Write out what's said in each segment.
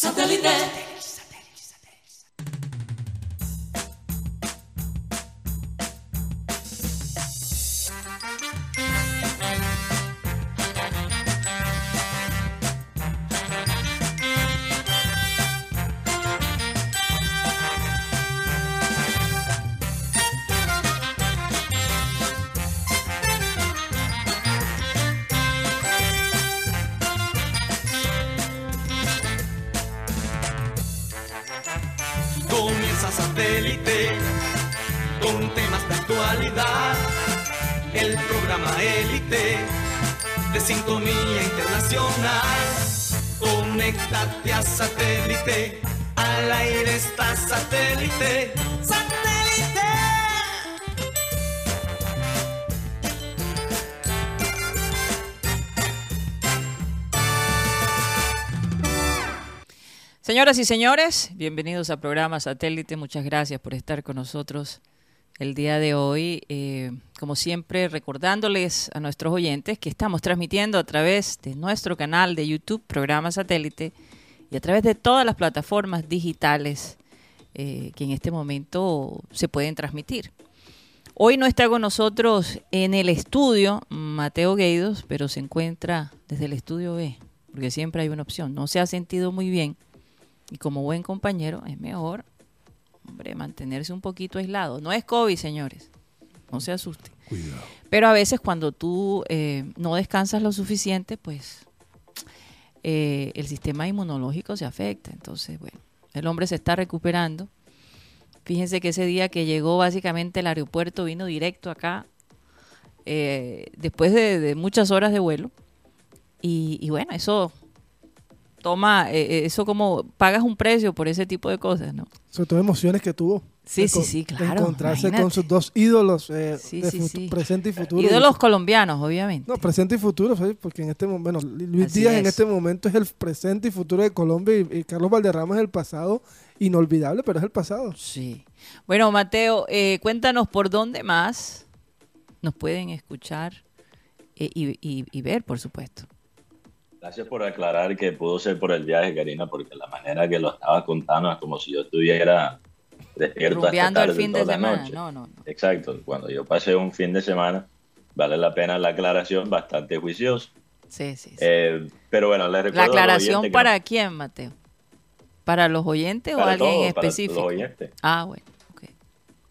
Satellite. Señoras y señores, bienvenidos a programa Satélite. Muchas gracias por estar con nosotros el día de hoy. Eh, como siempre, recordándoles a nuestros oyentes que estamos transmitiendo a través de nuestro canal de YouTube, programa Satélite, y a través de todas las plataformas digitales eh, que en este momento se pueden transmitir. Hoy no está con nosotros en el estudio Mateo Gueidos, pero se encuentra desde el estudio B, porque siempre hay una opción. No se ha sentido muy bien y como buen compañero es mejor, hombre, mantenerse un poquito aislado. No es COVID, señores, no se asusten. Cuidado. Pero a veces cuando tú eh, no descansas lo suficiente, pues eh, el sistema inmunológico se afecta. Entonces, bueno, el hombre se está recuperando. Fíjense que ese día que llegó básicamente el aeropuerto vino directo acá, eh, después de, de muchas horas de vuelo. Y, y bueno, eso toma, eh, eh, eso como pagas un precio por ese tipo de cosas, ¿no? Sobre todo emociones que tuvo. Sí, sí, sí, claro, Encontrarse imagínate. con sus dos ídolos eh, Sí, de sí, fut- sí. presente y futuro. Y de los colombianos, obviamente. No, presente y futuro, porque en este momento, bueno, Luis Así Díaz en es. este momento es el presente y futuro de Colombia y, y Carlos Valderrama es el pasado, inolvidable, pero es el pasado. Sí. Bueno, Mateo, eh, cuéntanos por dónde más nos pueden escuchar eh, y, y- y ver, por supuesto. Gracias por aclarar que pudo ser por el viaje, Karina, porque la manera que lo estabas contando es como si yo estuviera despierto hasta el fin de la semana. noche. No, no, no. Exacto, cuando yo pasé un fin de semana, vale la pena la aclaración, bastante juicioso. Sí, sí, sí. Eh, pero bueno, les recuerdo La aclaración que para quién, Mateo? ¿Para los oyentes o alguien específico? Para los oyentes, Ah, bueno. ok.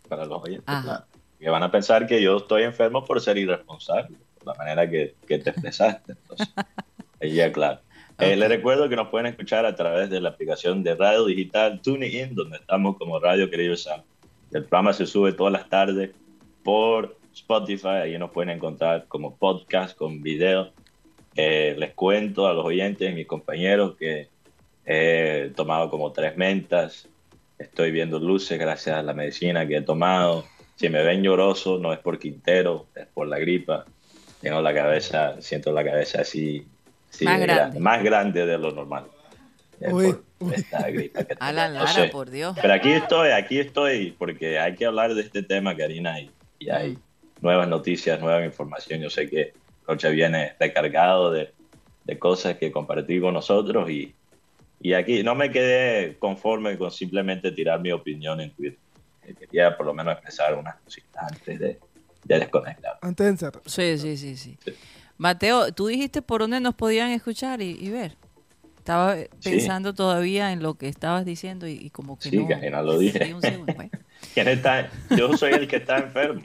para los oyentes, Ajá. claro. Que van a pensar que yo estoy enfermo por ser irresponsable, por la manera que, que te expresaste. Entonces, ahí ya claro. Eh, Ok. les recuerdo que nos pueden escuchar a través de la aplicación de radio digital TuneIn, donde estamos como Radio Querido Sam. El programa se sube todas las tardes por Spotify, ahí nos pueden encontrar como podcast con video. Eh, les cuento a los oyentes, mis compañeros, que he tomado como tres mentas, estoy viendo luces gracias a la medicina que he tomado. Si me ven lloroso, no es por Quintero, es por la gripa. Tengo la cabeza, siento la cabeza así, así Más de grande. gra- más grande de lo normal. Uy, esta gripa que tengo. Alan No Lara, sé. por Dios. Pero aquí estoy, aquí estoy, porque hay que hablar de este tema, Karina, y, y hay Mm. nuevas noticias, nueva información. Yo sé que Rocha viene recargado de, de cosas que compartir con nosotros y, y aquí no me quedé conforme con simplemente tirar mi opinión en Twitter. Eh, Quería por lo menos expresar unas cositas antes de, de desconectar. Antes de encerrar. Sí, sí, sí, sí. Mateo, tú dijiste por dónde nos podían escuchar y, y ver. Estaba Sí. pensando todavía en lo que estabas diciendo y, y como que Sí, no. Karina, lo dije. Bueno. ¿Quién está? Yo soy el que está enfermo.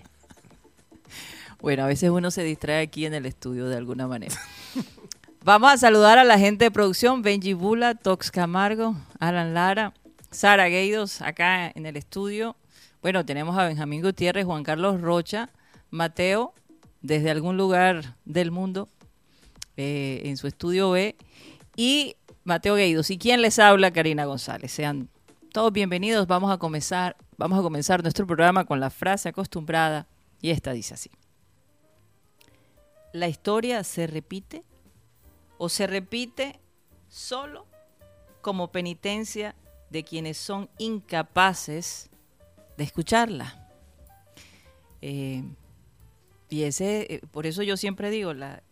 Bueno, a veces uno se distrae aquí en el estudio de alguna manera. Vamos a saludar a la gente de producción, Benji Bula, Tox Camargo, Alan Lara, Sara Gueidos, acá en el estudio. Bueno, tenemos a Benjamín Gutiérrez, Juan Carlos Rocha, Mateo, desde algún lugar del mundo, eh, en su estudio B, y Mateo Gueidos. ¿Y quién les habla? Karina González. Sean todos bienvenidos. Vamos a comenzar, vamos a comenzar nuestro programa con la frase acostumbrada, y esta dice así. ¿La historia se repite o se repite solo como penitencia de quienes son incapaces de escucharla? Eh, y ese, eh, por eso yo siempre digo, la,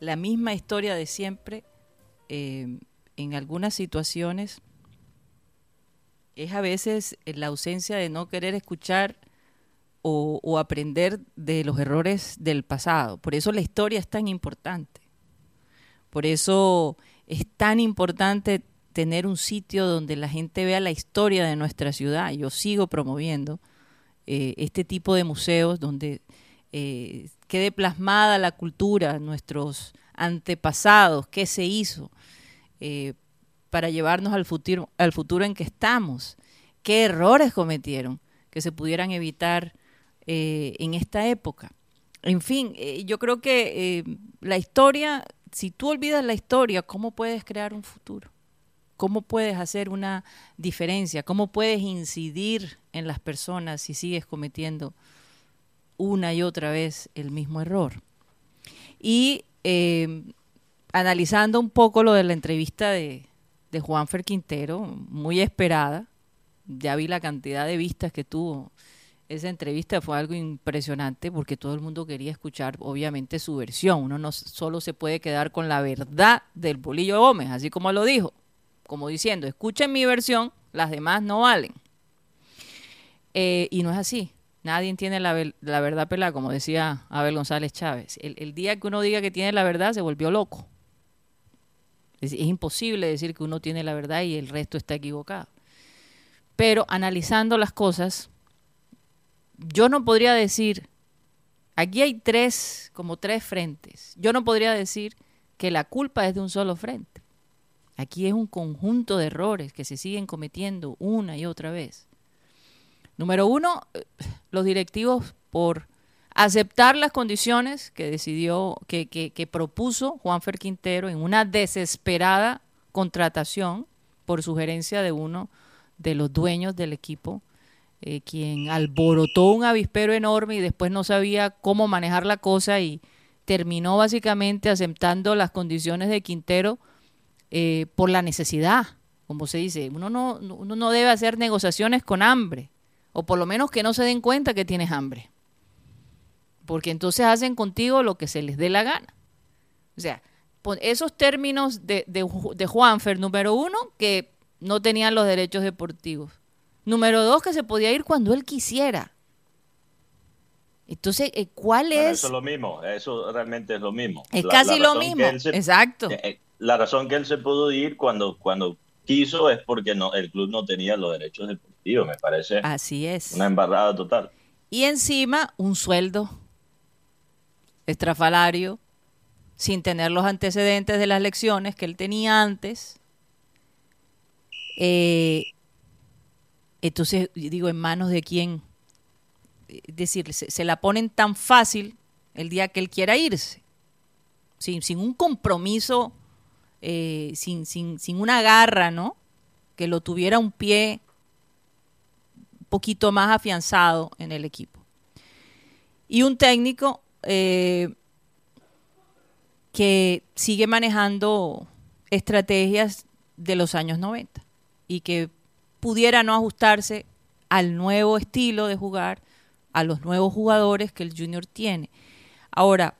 la misma historia de siempre eh, en algunas situaciones es a veces la ausencia de no querer escuchar o, o, aprender de los errores del pasado. Por eso la historia es tan importante. Por eso es tan importante tener un sitio donde la gente vea la historia de nuestra ciudad. Yo sigo promoviendo eh, este tipo de museos donde eh, quede plasmada la cultura, nuestros antepasados, qué se hizo, eh, para llevarnos al futuro, al futuro en que estamos, qué errores cometieron que se pudieran evitar en esta época. En fin, yo creo que la historia, si tú olvidas la historia, ¿cómo puedes crear un futuro? ¿Cómo puedes hacer una diferencia? ¿Cómo puedes incidir en las personas si sigues cometiendo una y otra vez el mismo error? Y eh, analizando un poco lo de la entrevista de, de Juanfer Quintero, muy esperada, ya vi la cantidad de vistas que tuvo esa entrevista fue algo impresionante porque todo el mundo quería escuchar, obviamente, su versión. Uno no solo se puede quedar con la verdad del Bolillo Gómez, así como lo dijo como diciendo, escuchen mi versión, las demás no valen. Eh, y no es así. Nadie tiene la, verdad pelada, como decía Abel González Chávez. El, día que uno diga que tiene la verdad, se volvió loco. Es, imposible decir que uno tiene la verdad y el resto está equivocado. Pero analizando las cosas, yo no podría decir, aquí hay tres, como tres frentes. Yo no podría decir que la culpa es de un solo frente. Aquí es un conjunto de errores que se siguen cometiendo una y otra vez. Número uno, los directivos por aceptar las condiciones que decidió, que, que, propuso Juanfer Quintero en una desesperada contratación por sugerencia de uno de los dueños del equipo, eh, quien alborotó un avispero enorme y después no sabía cómo manejar la cosa y terminó básicamente aceptando las condiciones de Quintero eh, por la necesidad, como se dice. Uno no, uno no debe hacer negociaciones con hambre, o por lo menos que no se den cuenta que tienes hambre. Porque entonces hacen contigo lo que se les dé la gana. O sea, esos términos de, de, de Juanfer, número uno, que no tenían los derechos deportivos. Número dos, que se podía ir cuando él quisiera. Entonces, eh, ¿cuál es? Eso es lo mismo, eso realmente es lo mismo. Es casi lo mismo, exacto. Eh, la razón que él se pudo ir cuando, cuando quiso es porque no, el club no tenía los derechos deportivos, me parece. Así es. Una embarrada total. Y encima un sueldo estrafalario, sin tener los antecedentes de las lecciones que él tenía antes. Eh, entonces, digo, en manos de quién, es decir, se, la ponen tan fácil el día que él quiera irse, sin, sin un compromiso eh, sin, sin, sin una garra, ¿no? Que lo tuviera un pie un poquito más afianzado en el equipo. Y un técnico eh, que sigue manejando estrategias de los años 90 y que pudiera no ajustarse al nuevo estilo de jugar, a los nuevos jugadores que el junior tiene. Ahora,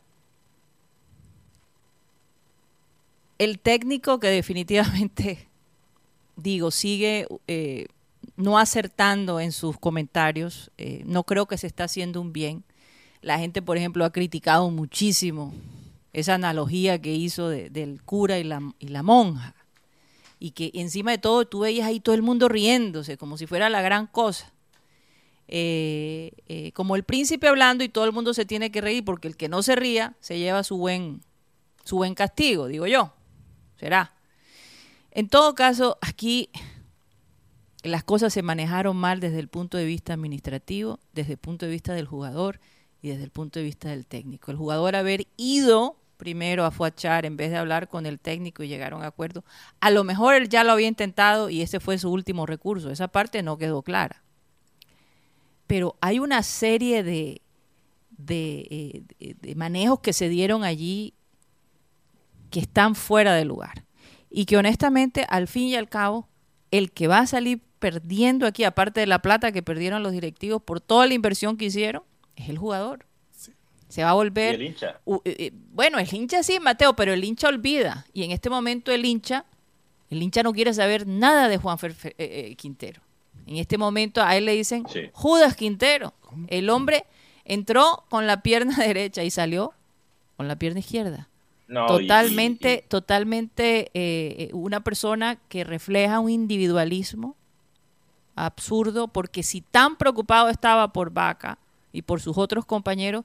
el técnico que definitivamente, digo, sigue eh, no acertando en sus comentarios, eh, no creo que se está haciendo un bien. La gente, por ejemplo, ha criticado muchísimo esa analogía que hizo del cura y la, monja. Y que encima de todo tú veías ahí todo el mundo riéndose, como si fuera la gran cosa. Eh, como el príncipe hablando y todo el mundo se tiene que reír porque el que no se ría se lleva su buen, su buen castigo, digo yo será. En todo caso, aquí las cosas se manejaron mal desde el punto de vista administrativo, desde el punto de vista del jugador y desde el punto de vista del técnico. El jugador haber ido primero a Fuachar en vez de hablar con el técnico y llegar a un acuerdo, a lo mejor él ya lo había intentado y ese fue su último recurso. Esa parte no quedó clara. Pero hay una serie de, de, eh, de manejos que se dieron allí que están fuera de lugar. Y que honestamente, al fin y al cabo, el que va a salir perdiendo aquí, aparte de la plata que perdieron los directivos por toda la inversión que hicieron, es el jugador. Se va a volver... el hincha? Eh, eh, bueno, el hincha sí, Mateo, pero el hincha olvida. Y en este momento el hincha El hincha no quiere saber nada de Juan Fer- Fe- eh, eh, Quintero. En este momento a él le dicen Sí. Judas Quintero. El hombre entró con la pierna derecha y salió con la pierna izquierda. No, y- y- totalmente, y- totalmente eh, eh, una persona que refleja un individualismo absurdo, porque si tan preocupado estaba por Vaca y por sus otros compañeros,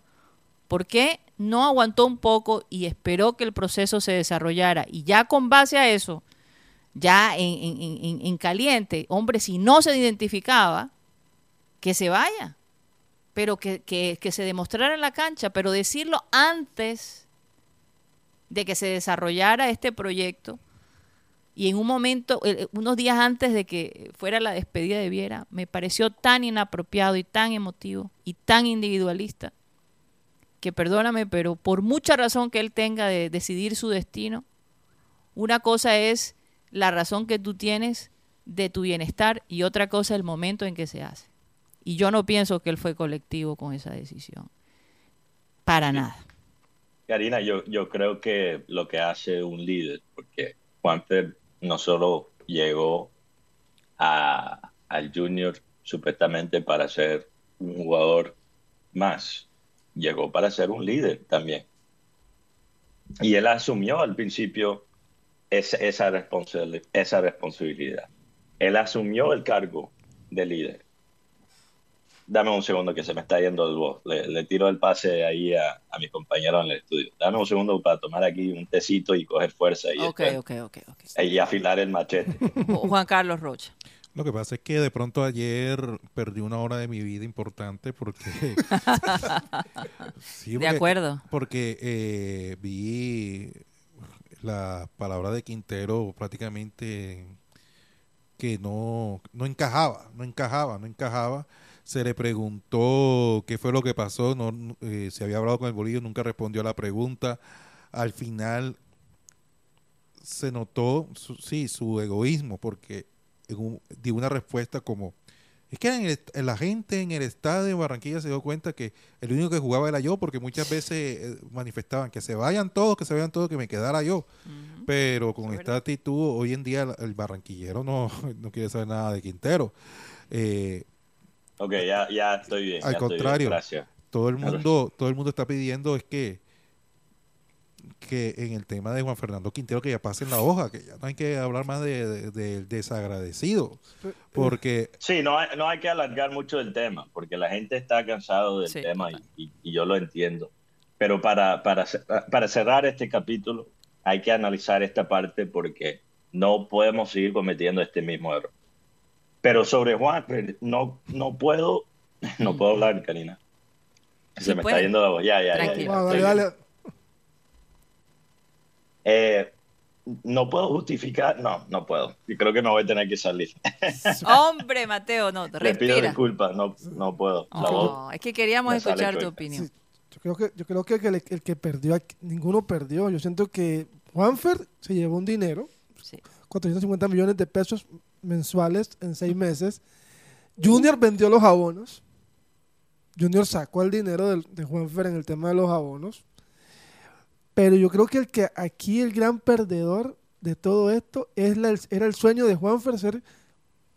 ¿por qué no aguantó un poco y esperó que el proceso se desarrollara? Y ya con base a eso, ya en, en- en- en- en caliente, hombre, si no se identificaba, que se vaya, pero que, que- que se demostrara en la cancha, pero decirlo antes de que se desarrollara este proyecto y en un momento, eh, unos días antes de que fuera la despedida de Viera, me pareció tan inapropiado y tan emotivo y tan individualista que perdóname, pero por mucha razón que él tenga de decidir su destino, una cosa es la razón que tú tienes de tu bienestar y otra cosa el momento en que se hace. Y yo no pienso que él fue colectivo con esa decisión. Para nada. Karina, yo, yo creo que lo que hace un líder, porque Juanfer no solo llegó a, al Junior supuestamente para ser un jugador más, llegó para ser un líder también. Y él asumió al principio esa, esa, esa responsabilidad. Él asumió el cargo de líder. Dame un segundo que se me está yendo el voz. Le, le tiro el pase ahí a, a mi compañero en el estudio. Dame un segundo para tomar aquí un tecito y coger fuerza y, Ok, después- ok, ok, ok. y afilar el machete. Ju- Juan Carlos Rocha. Lo que pasa es que de pronto ayer perdí una hora de mi vida importante porque... Sí, De acuerdo. Porque eh, vi la palabra de Quintero prácticamente que no, no encajaba, no encajaba, no encajaba. Se le preguntó qué fue lo que pasó, no, eh, se había hablado con el bolillo, nunca respondió a la pregunta. Al final se notó, su- sí, su egoísmo, porque en un- dio una respuesta como, es que en, el est- en la gente en el estadio de Barranquilla se dio cuenta que el único que jugaba era yo, porque muchas veces eh, manifestaban que se vayan todos, que se vayan todos, que me quedara yo. Pero con Es esta verdad. actitud, hoy en día el- el barranquillero no, no quiere saber nada de Quintero. Eh, Ok, ya, ya estoy bien. Al ya estoy bien, contrario. Gracias. todo el mundo, todo el mundo está pidiendo es que que en el tema de Juan Fernando Quintero que ya pasen la hoja, que ya no hay que hablar más de, de- del desagradecido, porque Sí, no hay, no hay que alargar mucho el tema, porque la gente está cansado del Sí, tema y, y- y yo lo entiendo. Pero para, para, para cerrar este capítulo, hay que analizar esta parte porque no podemos seguir cometiendo este mismo error. Pero sobre Juan, no, no puedo, no puedo hablar, Karina. Se Sí me puede. está yendo la voz. Ya, ya, ya, dale, dale. Eh, no puedo justificar, no, no puedo. Y creo que me voy a tener que salir. Hombre, Mateo, no, Le pido respira. disculpas, no, no puedo. La Oh, voz- es que queríamos escuchar tu opinión. Sí, yo creo que, yo creo que el, que le- el que perdió, aquí- ninguno perdió. Yo siento que Juanfer se llevó un dinero, Sí. 450 millones de pesos mensuales en seis meses. Junior vendió los abonos. Junior sacó el dinero de Juanfer en el tema de los abonos. Pero yo creo que el que aquí el gran perdedor de todo esto es la- era el sueño de Juanfer ser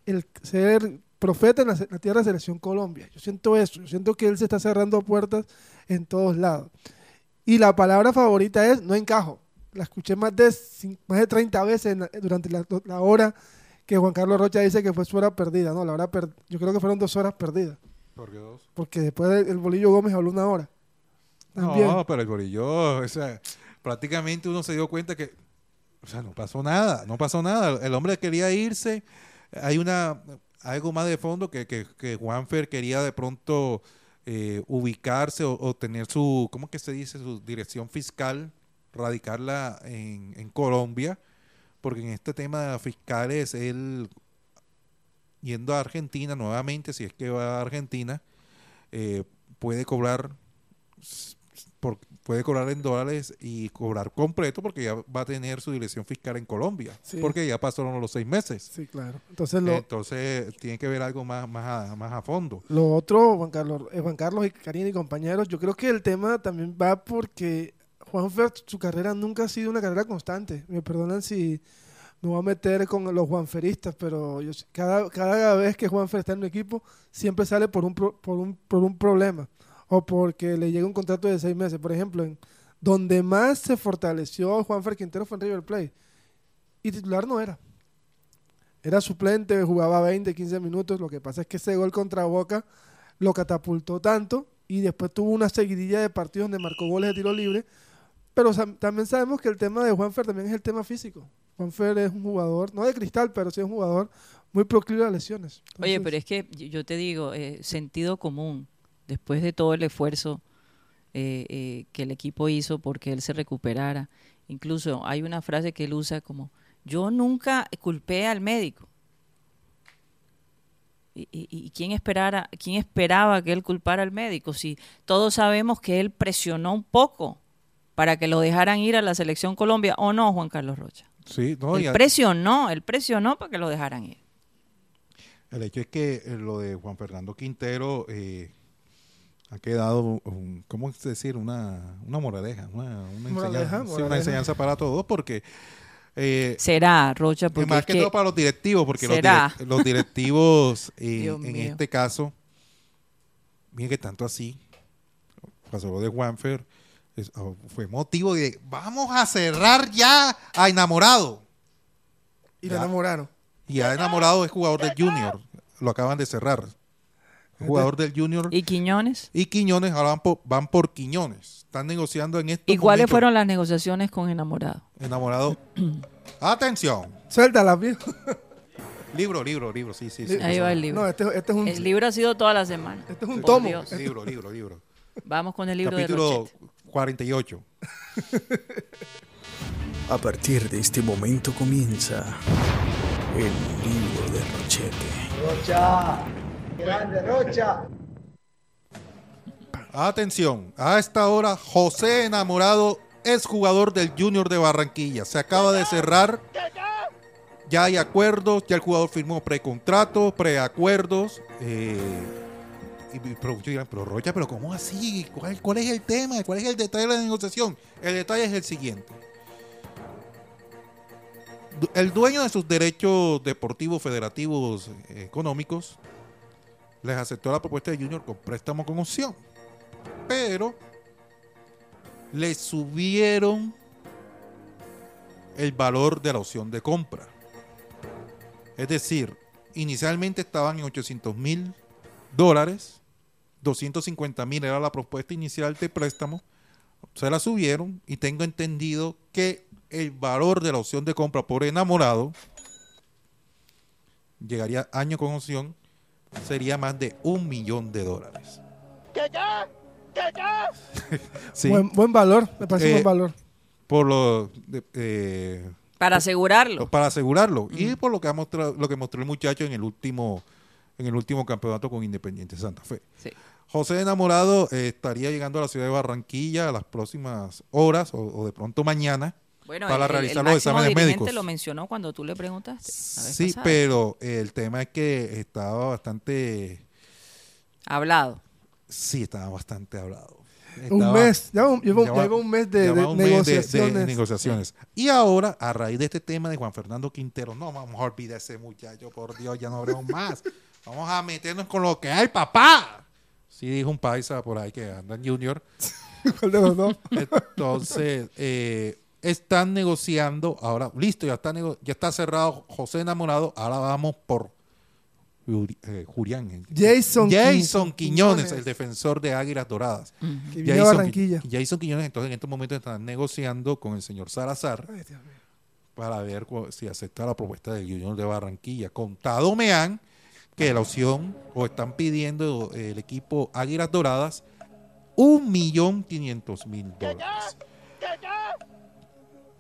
el ser profeta en la, tierra de selección Colombia. Yo siento eso, yo siento que él se está cerrando puertas en todos lados. Y la palabra favorita es no encajo. La escuché más de, más de 30 veces la- durante la hora que Juan Carlos Rocha dice que fue su hora perdida. No, la hora per- yo creo que fueron dos horas perdidas. Porque después el, Bolillo Gómez habló una hora. También. No, pero el gorillo, o sea, prácticamente uno se dio cuenta que, o sea, no pasó nada, no pasó nada. El hombre quería irse. Hay una algo más de fondo que, que, que Juanfer quería de pronto eh, ubicarse o, o tener su, ¿cómo que se dice? Su dirección fiscal, radicarla en, en Colombia, porque en este tema fiscales, él yendo a Argentina nuevamente, si es que va a Argentina, eh, puede cobrar por- puede cobrar en dólares y cobrar completo porque ya va a tener su dirección fiscal en Colombia, Sí. porque ya pasaron los seis meses. Sí, claro. Entonces lo, Entonces tiene que ver algo más, más, a, más a fondo. Lo otro, Juan Carlos, eh, Juan Carlos y Karina y compañeros, yo creo que el tema también va porque Juanfer, su carrera nunca ha sido una carrera constante. Me perdonan si no voy a meter con los juanferistas, pero yo, cada, cada vez que Juanfer está en un equipo, siempre sale por un, por, un, por un problema o porque le llega un contrato de seis meses. Por ejemplo, en donde más se fortaleció Juanfer Quintero fue en River Plate. Y titular no era. Era suplente, jugaba 20, 15 minutos. Lo que pasa es que ese gol contra Boca lo catapultó tanto y después tuvo una seguidilla de partidos donde marcó goles de tiro libre. Pero también sabemos que el tema de Juanfer también es el tema físico. Juanfer es un jugador, no de cristal, pero sí es un jugador muy proclive a lesiones. Oye, pero es que yo te digo, eh, sentido común, después de todo el esfuerzo eh, eh, que el equipo hizo porque él se recuperara, incluso hay una frase que él usa como, yo nunca culpé al médico. ¿Y, y- y quién, esperara, quién esperaba que él culpara al médico? Si todos sabemos que él presionó un poco para que lo dejaran ir a la selección Colombia, ¿o no, Juan Carlos Rocha? Sí, no, y él a- presionó, él presionó para que lo dejaran ir. el hecho es que eh, lo de Juan Fernando Quintero eh, ha quedado, un- ¿cómo es decir? Una, una moraleja, una, una Moraleja, enseñanza, sí, una enseñanza para todos, porque eh, Será, Rocha, y porque más es que, que- todo para los directivos, porque los, directivos eh, en mío. este caso, miren que tanto así, pasó lo de Juanfer, es- oh, fue motivo de vamos a cerrar ya a enamorado. y lo ya. enamoraron. Y a enamorado es jugador del Junior, lo acaban de cerrar. Jugador del Junior ¿Y Quiñones? y Quiñones ahora van por, van por Quiñones. Están negociando en estos ¿Y cuáles momentos. fueron las negociaciones con Enamorado? Enamorado. Atención. Suéltala, viejo. Libro, libro, libro, sí, sí, sí. Ahí va el libro. No, este, este es un, El libro ha sido toda la semana. este es un Por tomo. Dios. Libro, libro, libro. Vamos con el libro de Rochette. 48. A partir de este momento comienza el libro de Rochete. Rocha, grande Rocha. Atención, a esta hora José Enamorado es jugador del Junior de Barranquilla. Se acaba de cerrar. Ya hay acuerdos, ya el jugador firmó precontrato, preacuerdos. Eh, y, y- pero muchos dirán, pero Rocha, pero ¿cómo así? ¿Cuál, ¿Cuál es el tema? ¿Cuál es el detalle de la negociación? El detalle es el siguiente. El dueño de sus derechos deportivos federativos eh, económicos les aceptó la propuesta de Junior con préstamo con opción. Pero le subieron el valor de la opción de compra. Es decir, inicialmente estaban en 800 mil dólares, 250 mil era la propuesta inicial de préstamo, se la subieron y tengo entendido que el valor de la opción de compra por enamorado llegaría año con opción, sería más de un millón de dólares. Sí, Buen, buen valor, me parece Eh, buen valor. por lo de- eh, Para asegurarlo. para asegurarlo y por lo que ha mostrado, lo que mostró el muchacho en el último en el último campeonato con Independiente Santa Fe. Sí. José Enamorado eh, estaría llegando a la ciudad de Barranquilla a las próximas horas o, o de pronto mañana. Bueno, para el- realizar el los exámenes médicos. lo mencionó cuando tú le preguntaste. Sí, pasada. pero el tema es que estaba bastante Hablado. sí, estaba bastante hablado. Un mes, ya un- lleva, lleva- lleva un mes de, lleva de un mes de- negociaciones. de negociaciones. Y ahora, a raíz de este tema de Juan Fernando Quintero, no vamos a olvidar ese muchacho, por Dios, ya no hablemos más. Vamos a meternos con lo que hay, papá. Sí, dijo un paisa por ahí que anda en Junior. ¿Cuál de los dos? Entonces, eh, están negociando, ahora, listo, ya está, ya está cerrado José Enamorado, ahora vamos por Juri- eh, Julián. eh, Jason Jason Quiñones. Quiñones, el defensor de Águilas Doradas. Viene a Jason, Barranquilla. Qui- Jason Quiñones, entonces en estos momentos están negociando con el señor Salazar Ay, para ver si acepta la propuesta del Junior de Barranquilla. Contado me han que la opción, o están pidiendo eh, el equipo Águilas Doradas, un millón quinientos mil dólares.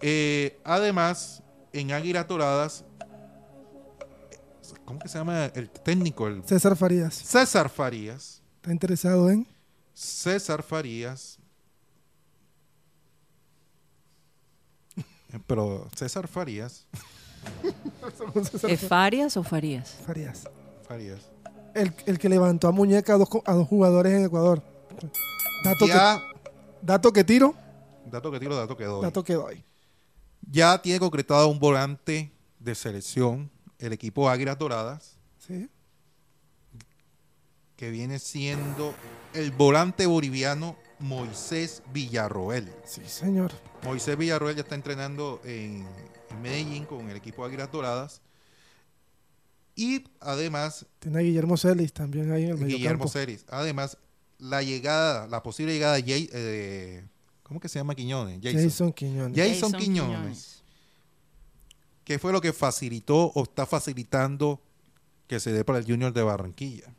Eh, además, en Águilas Doradas, ¿cómo que se llama el técnico? El César Farías. César Farías. ¿Está interesado en? César Farías. Eh, Pero César Farías. ¿Es Farias o Farías? Farías. Farías. El, el que levantó a muñeca a dos, a dos jugadores en Ecuador. Dato, Ya, que, dato que tiro, dato que tiro, dato que doy. dato que doy. Ya tiene concretado un volante de selección, el equipo Águilas Doradas, Sí. que viene siendo el volante boliviano Moisés Villarroel. Sí, señor. Moisés Villarroel ya está entrenando en, en Medellín con el equipo Águilas Doradas. Y además, Tiene a Guillermo Celis también ahí en el Guillermo mediocampo. Celis. Además, la llegada, la posible llegada de Jay- eh, ¿cómo que se llama Quiñones? Jason. Jason Quiñones. Jason Quiñones. ¿Qué fue lo que facilitó o está facilitando que se dé para el Junior de Barranquilla?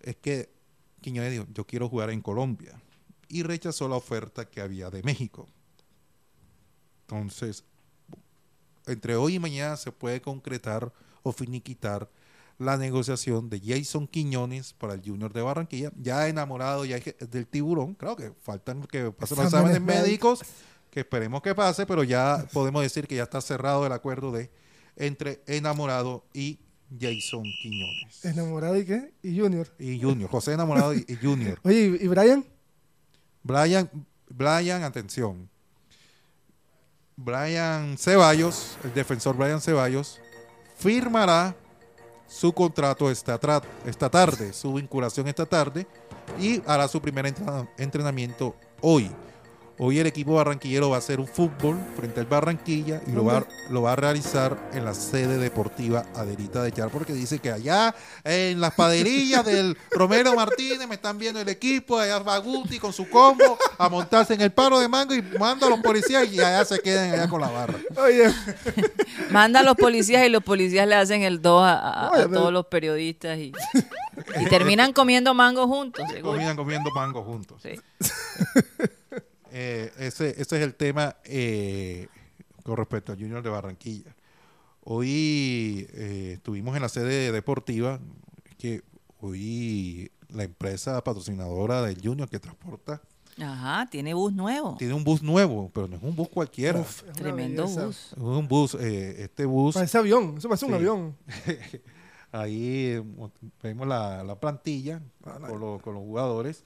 Es que Quiñones dijo, yo quiero jugar en Colombia. Y rechazó la oferta que había de México. Entonces, entre hoy y mañana se puede concretar o finiquitar la negociación de Jason Quiñones para el Junior de Barranquilla, ya enamorado ya del tiburón, claro que faltan que pasen los Exámenes médicos, que esperemos que pase, pero ya podemos decir que ya está cerrado el acuerdo de entre enamorado y Jason Quiñones. Enamorado y qué? Y Junior. Y Junior, José enamorado y, y Junior. Oye, ¿y y Brian? Brian, Brian, atención. Brian Ceballos, el defensor Brian Ceballos, firmará su contrato esta, esta tarde, su vinculación esta tarde, y hará su primer entrenamiento hoy. Hoy el equipo barranquillero va a hacer un fútbol frente al Barranquilla y lo va, a- lo va a realizar en la sede deportiva Adelita de Char, porque dice que allá en las paderillas del Romero Martínez me están viendo el equipo, allá va Guti con su combo a montarse en el paro de mango y manda a los policías y allá se quedan allá con la barra. Oye, Manda a los policías y los policías le hacen el 2 a, a- a Oye, pero- todos los periodistas y, y terminan comiendo mango juntos. Comienzan comiendo mango juntos. Sí. Eh, ese, ese es el tema eh, con respecto al Junior de Barranquilla. Hoy eh, estuvimos en la sede deportiva, que hoy la empresa patrocinadora del Junior que transporta Ajá, tiene bus nuevo. tiene un bus nuevo, pero no es un bus cualquiera. uf, es una Tremendo belleza. bus. Es un bus, eh, este bus, Parece avión, eso parece un avión. ahí mo- vemos la, la plantilla con, los- con los jugadores.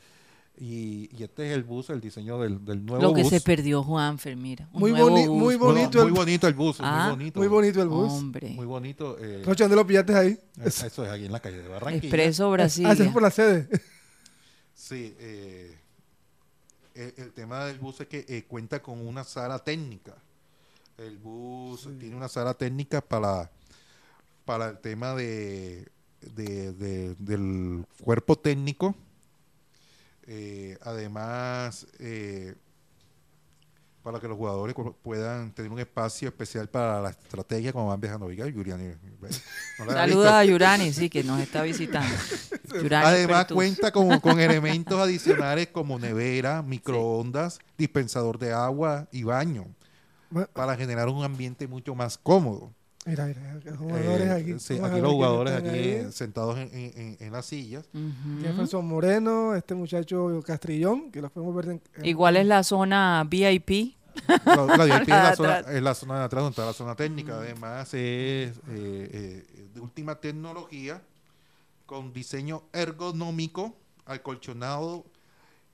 Y, y este es el bus, el diseño del, del nuevo Lo que bus. se perdió Juanfer, mira. un Muy nuevo boni- bus. muy Muy bonito muy el- bonito el bus, Ah, muy bonito. Muy bonito el bus. Hombre. Muy bonito. eh, Rocha, ¿dónde lo pillaste ahí? eso es aquí en la calle de Barranquilla. Expreso Brasil. Ah, es por la sede. Sí, eh, el, el tema del bus es que eh, cuenta con una sala técnica. El bus tiene una sala técnica para, para el tema de, de- de- del cuerpo técnico. Eh, además, eh, para que los jugadores puedan tener un espacio especial para la estrategia cuando van viajando. Oiga, Yuriani, ¿ves? ¿No? Saluda a Yurani, sí, que nos está visitando. Yurani Además Pertus. cuenta con, con elementos adicionales como nevera, microondas, dispensador de agua y baño para generar un ambiente mucho más cómodo. Mira, mira, los jugadores Eh, aquí. sí, aquí los jugadores aquí ahí. sentados en, en- en- en las sillas. Jefferson Moreno, este muchacho Castrillón, que los podemos ver en, en- Igual es la zona VIP. La, la VIP es, la zona, es la zona de atrás donde está la zona técnica. Además es eh, eh, de última tecnología con diseño ergonómico, acolchonado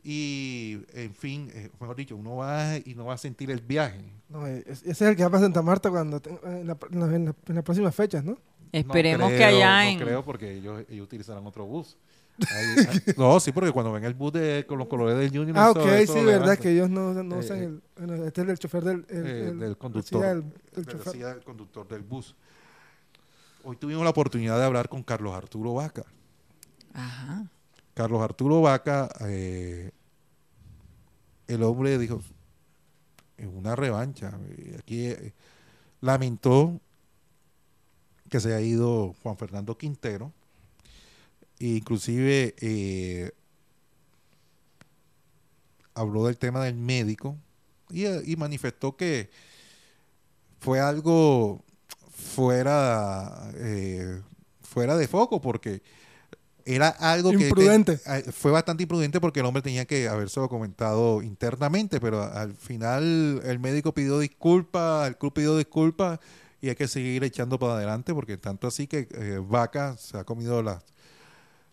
y, en fin, eh, mejor dicho, uno va y no va a sentir el viaje. No, es- ese es el que va para Santa Marta cuando te- en, la- en la- en la- en las próximas fechas, ¿no? Esperemos No que creo, allá no en... creo porque ellos, ellos utilizarán otro bus. Ahí- no, sí, porque cuando ven el bus de, con los colores del Junior. Ah, ok, eso sí, verdad, que ellos no, no Eh, usan eh, el... bueno, este es el chofer del... el- Eh, el- del conductor. el- el chofer. decía el conductor del bus. Hoy tuvimos la oportunidad de hablar con Carlos Arturo Vaca. Ajá. Carlos Arturo Vaca, eh, el hombre dijo, en una revancha, aquí eh, lamentó que se haya ido Juan Fernando Quintero, e inclusive eh, habló del tema del médico y, manifestó que fue algo fuera, fuera de foco porque era algo que te- fue bastante imprudente porque el hombre tenía que habérselo comentado internamente, pero al final el médico pidió disculpas, el club pidió disculpas y hay que seguir echando para adelante porque tanto así que eh, Vaca se ha comido las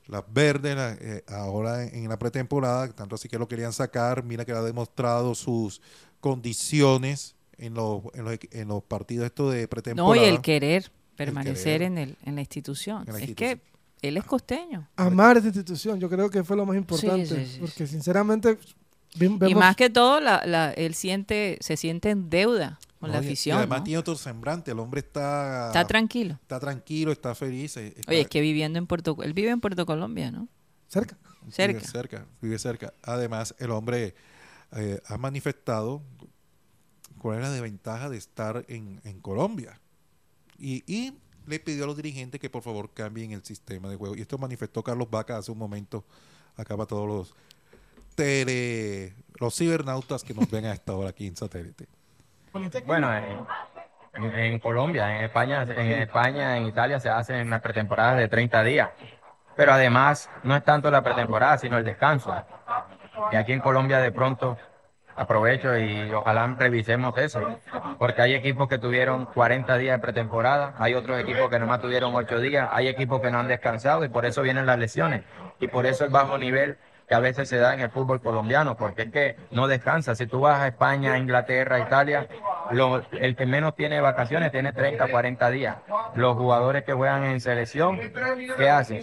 las verdes la- eh, ahora en, en la pretemporada, tanto así que lo querían sacar, mira que ha demostrado sus condiciones en los, en los, en los partidos estos de No, pretemporada. y el querer permanecer querer. en, el, en la institución. En la es institución. que él es costeño. Amar esta institución, yo creo que fue lo más importante. sí, sí, porque sinceramente, vi- Y vemos más que todo, la, la- él siente, se siente en deuda con No, la afición. Y además ¿no? tiene otro sembrante. El hombre está, Está tranquilo. está tranquilo, está feliz. eh, está- Oye, es que viviendo en Puerto... Él vive en Puerto Colombia, ¿no? cerca. Cerca. Vive cerca, vive cerca. Además, el hombre eh, ha manifestado cuál es la desventaja de estar en, en Colombia. Y, y le pidió a los dirigentes que por favor cambien el sistema de juego. Y esto manifestó Carlos Vaca hace un momento, acá para todos los tele, los cibernautas que nos ven a esta hora aquí en satélite. Bueno, en, Colombia, en España, en España, en Italia se hacen unas pretemporadas de 30 días. Pero además no es tanto la pretemporada, sino el descanso. Y aquí en Colombia de pronto aprovecho y ojalá revisemos eso, porque hay equipos que tuvieron 40 días de pretemporada, hay otros equipos que nomás tuvieron 8 días, hay equipos que no han descansado y por eso vienen las lesiones y por eso el bajo nivel que a veces se da en el fútbol colombiano, porque es que no descansa. Si tú vas a España, Inglaterra, Italia, el que menos tiene vacaciones tiene 30, 40 días. Los jugadores que juegan en selección, ¿qué hacen?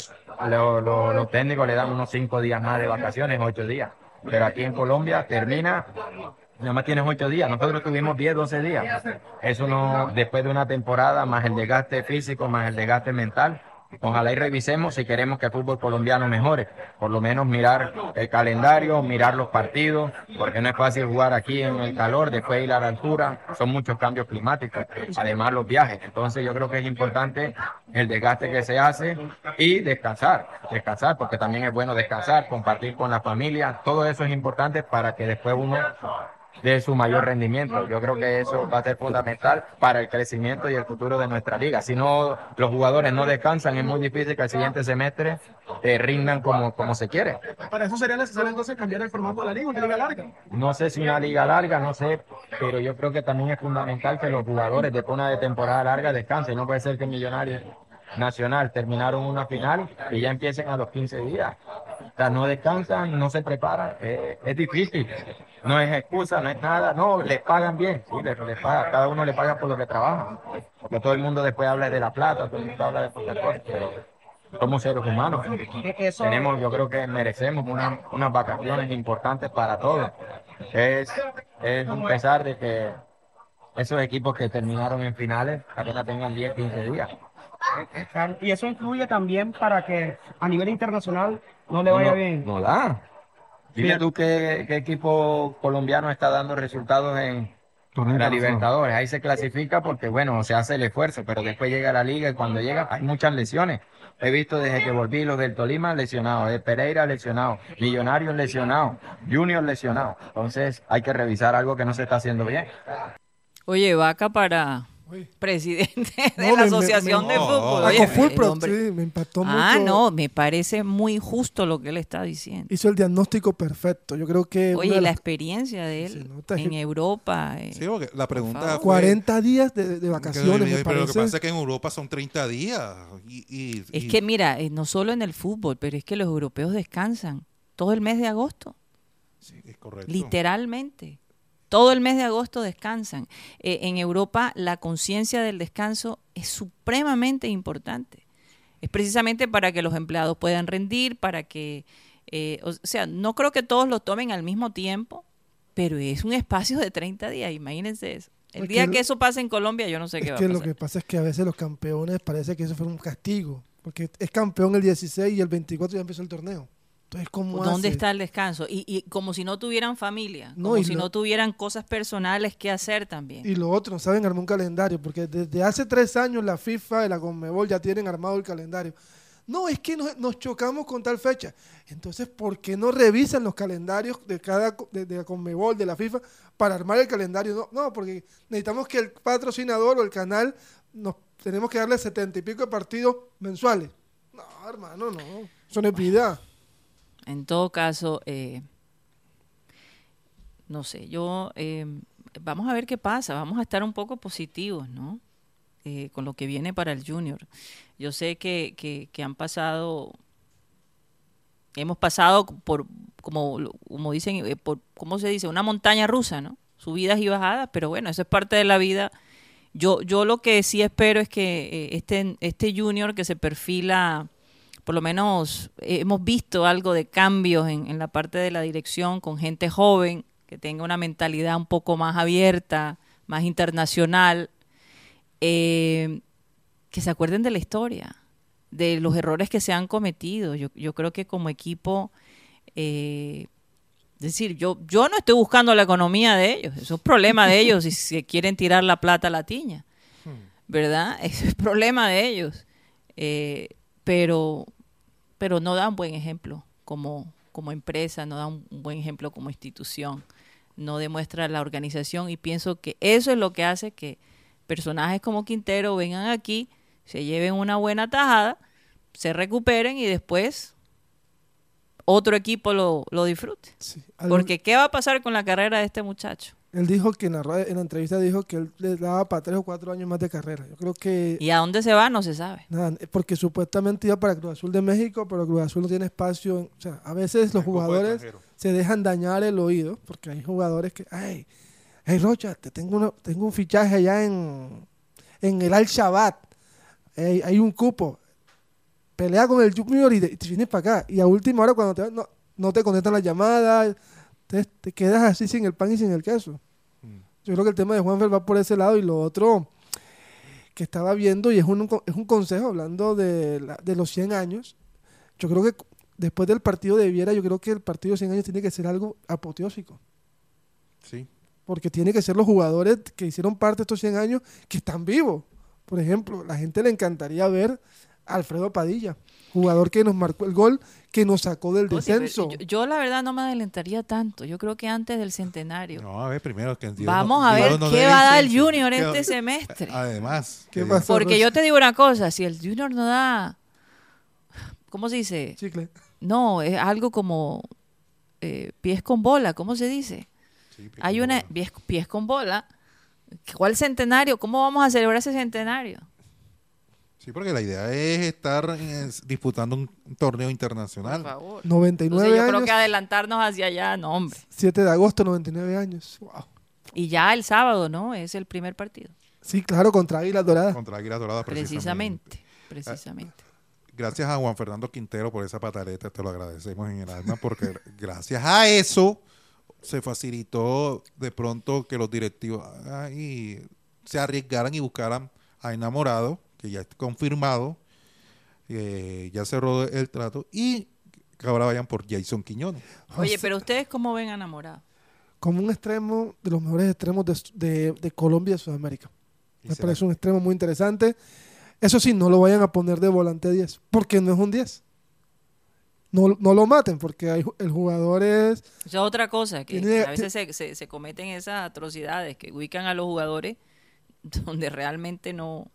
Lo- lo- los técnicos le dan unos 5 días más de vacaciones, 8 días. Pero aquí en Colombia termina, nada más tienes 8 días. Nosotros tuvimos 10, 12 días. Eso no, después de una temporada, más el desgaste físico, más el desgaste mental. Ojalá y revisemos si queremos que el fútbol colombiano mejore. Por lo menos mirar el calendario, mirar los partidos, porque no es fácil jugar aquí en el calor, después ir a la altura. Son muchos cambios climáticos. Además, los viajes. Entonces, yo creo que es importante el desgaste que se hace y descansar. Descansar, porque también es bueno descansar, compartir con la familia. Todo eso es importante para que después uno de su mayor rendimiento. Yo creo que eso va a ser fundamental para el crecimiento y el futuro de nuestra liga. Si no, los jugadores no descansan, es muy difícil que el siguiente semestre eh, rindan como, como se quiere. Para eso sería necesario entonces cambiar el formato de la liga, una liga larga. No sé si una liga larga, no sé, pero yo creo que también es fundamental que los jugadores después de una de temporada larga descansen. No puede ser que Millonarios Nacional terminaron una final y ya empiecen a los 15 días. O sea, no descansan, no se preparan, eh, es difícil. No es excusa, no es nada, no, les pagan bien, sí, les, les pagan, cada uno le paga por lo que trabaja. Porque todo el mundo después habla de la plata, todo el mundo habla de muchas cosas, pero somos seres humanos. Tenemos, yo creo que merecemos una- unas vacaciones importantes para todos. Es, es un pesar de que esos equipos que terminaron en finales apenas tengan 10, 15 días. Y eso influye también para que a nivel internacional no le vaya no, bien. No da. Dime Bien. tú qué, qué equipo colombiano está dando resultados en la Libertadores. Ahí se clasifica porque, bueno, se hace el esfuerzo, pero después llega la liga y cuando llega hay muchas lesiones. He visto desde que volví los del Tolima lesionados, de Pereira lesionado, Millonarios lesionados, Junior lesionado. Entonces hay que revisar algo que no se está haciendo bien. Oye, Vaca para Uy. presidente de No, la me- Asociación me- de No, Fútbol. Ah, Oye, hombre- sí, me impactó mucho. Ah, no, me parece muy justo lo que él está diciendo. Hizo el diagnóstico perfecto. Yo creo que. Oye, la las experiencia de él en Europa. eh, Sí, porque la pregunta fue- 40 días de, de que- vacaciones, me pero lo que pasa es que en Europa son 30 días. Y, y- Es y- que mira, eh, no solo en el fútbol, pero es que los europeos descansan todo el mes de agosto, Sí, es correcto. literalmente. Todo el mes de agosto descansan. Eh, en Europa la conciencia del descanso es supremamente importante. Es precisamente para que los empleados puedan rendir, para que, eh, o sea, no creo que todos lo tomen al mismo tiempo, pero es un espacio de 30 días, imagínense eso. El Es día que que lo- eso pase en Colombia, yo no sé qué va a lo pasar. que pasa es que a veces los campeones parece que eso fue un castigo. Porque es campeón el 16 y el 24 ya empezó el torneo. Entonces, ¿cómo ¿Dónde hace? está el descanso? Y, y como si no tuvieran familia, No, como si lo- no tuvieran cosas personales que hacer también. Y lo otro, no saben armar un calendario, porque desde hace tres años la FIFA y la Conmebol ya tienen armado el calendario. No, es que nos, nos chocamos con tal fecha. Entonces, ¿por qué no revisan los calendarios de cada de, de la Conmebol, de la FIFA, para armar el calendario? No, no, porque necesitamos que el patrocinador o el canal nos tenemos que darle setenta y pico de partidos mensuales. No, hermano, no. Eso no es vida. En todo caso, eh, no sé, yo eh, vamos a ver qué pasa, vamos a estar un poco positivos, ¿no? Eh, con lo que viene para el Junior. Yo sé que, que, han pasado, hemos pasado por, como, como dicen, eh, por, ¿cómo se dice? Una montaña rusa, ¿no? subidas y bajadas, pero bueno, eso es parte de la vida. Yo, yo lo que sí espero es que eh, este, este junior que se perfila, por lo menos eh, hemos visto algo de cambios en, en la parte de la dirección con gente joven, que tenga una mentalidad un poco más abierta, más internacional, eh, que se acuerden de la historia, de los errores que se han cometido. Yo, yo creo que como equipo, eh, es decir, yo, yo no estoy buscando la economía de ellos, eso es problema de ellos si se quieren tirar la plata a la tiña, ¿verdad? Eso es problema de ellos. Eh, pero, pero no da un buen ejemplo como, como empresa, no da un buen ejemplo como institución, no demuestra la organización y pienso que eso es lo que hace que personajes como Quintero vengan aquí, se lleven una buena tajada, se recuperen y después otro equipo lo, lo disfrute. Sí. Porque ¿qué va a pasar con la carrera de este muchacho? Él dijo que en la, radio- en la entrevista dijo que él le daba para tres o cuatro años más de carrera. Yo creo que ¿Y a dónde se va? No se sabe. nada, porque supuestamente iba para Cruz Azul de México, pero Cruz Azul no tiene espacio. en- o sea, a veces los jugadores se dejan dañar el oído, porque hay jugadores que, ay, hey Rocha, te tengo, una- tengo un fichaje allá en, en el Al Shabat, hay, hay un cupo, pelea con el Junior y te, y te vienes para acá. Y a última hora cuando te no, no te conectan las llamadas, te, te quedas así sin el pan y sin el queso. Yo creo que el tema de Juanfer va por ese lado y lo otro que estaba viendo, y es un, es un consejo hablando de, la- de los 100 años, yo creo que después del partido de Viera, yo creo que el partido de 100 años tiene que ser algo apoteósico. Sí. Porque tiene que ser los jugadores que hicieron parte de estos 100 años que están vivos. Por ejemplo, la gente le encantaría ver a Alfredo Padilla, jugador que nos marcó el gol, que nos sacó del descenso. yo, yo la verdad no me adelantaría tanto. Yo creo que antes del centenario. No, a ver, primero que Dios Vamos no- a ver qué va a dar el. Junior Que- este semestre. Además. ¿Qué que- pasó? Porque yo te digo una cosa, si el Junior no da, ¿cómo se dice? Chicle. No, es algo como eh, pies con bola, ¿cómo se dice? Sí, Hay una pies, pies con bola. ¿Cuál centenario? ¿Cómo vamos a celebrar ese centenario? Sí, porque la idea es estar eh, disputando un, torneo Por internacional. favor. 99 Entonces yo años, creo que adelantarnos hacia allá, no, hombre. 7 de agosto, 99 años. Wow. Y ya el sábado, ¿no? Es el primer partido. Sí, claro, contra Águilas Doradas. Contra Águilas Doradas, precisamente. Precisamente. Precisamente. Gracias a Juan Fernando Quintero por esa pataleta, te lo agradecemos en el alma, porque gracias a eso se facilitó de pronto que los directivos ay, se arriesgaran y buscaran a enamorado, que ya está confirmado, eh, ya cerró el trato, y que ahora vayan por Jason Quiñones. Oye, pero ustedes cómo ven a enamorado? Como un extremo de los mejores extremos de, de- de Colombia y de Sudamérica. Me será- parece un extremo muy interesante. Eso sí, no lo vayan a poner de volante 10, porque no es un 10. No, no lo maten, porque hay el jugador es... Esa es otra cosa, que, Tiene- que a veces se, se- se cometen esas atrocidades, que ubican a los jugadores donde realmente no,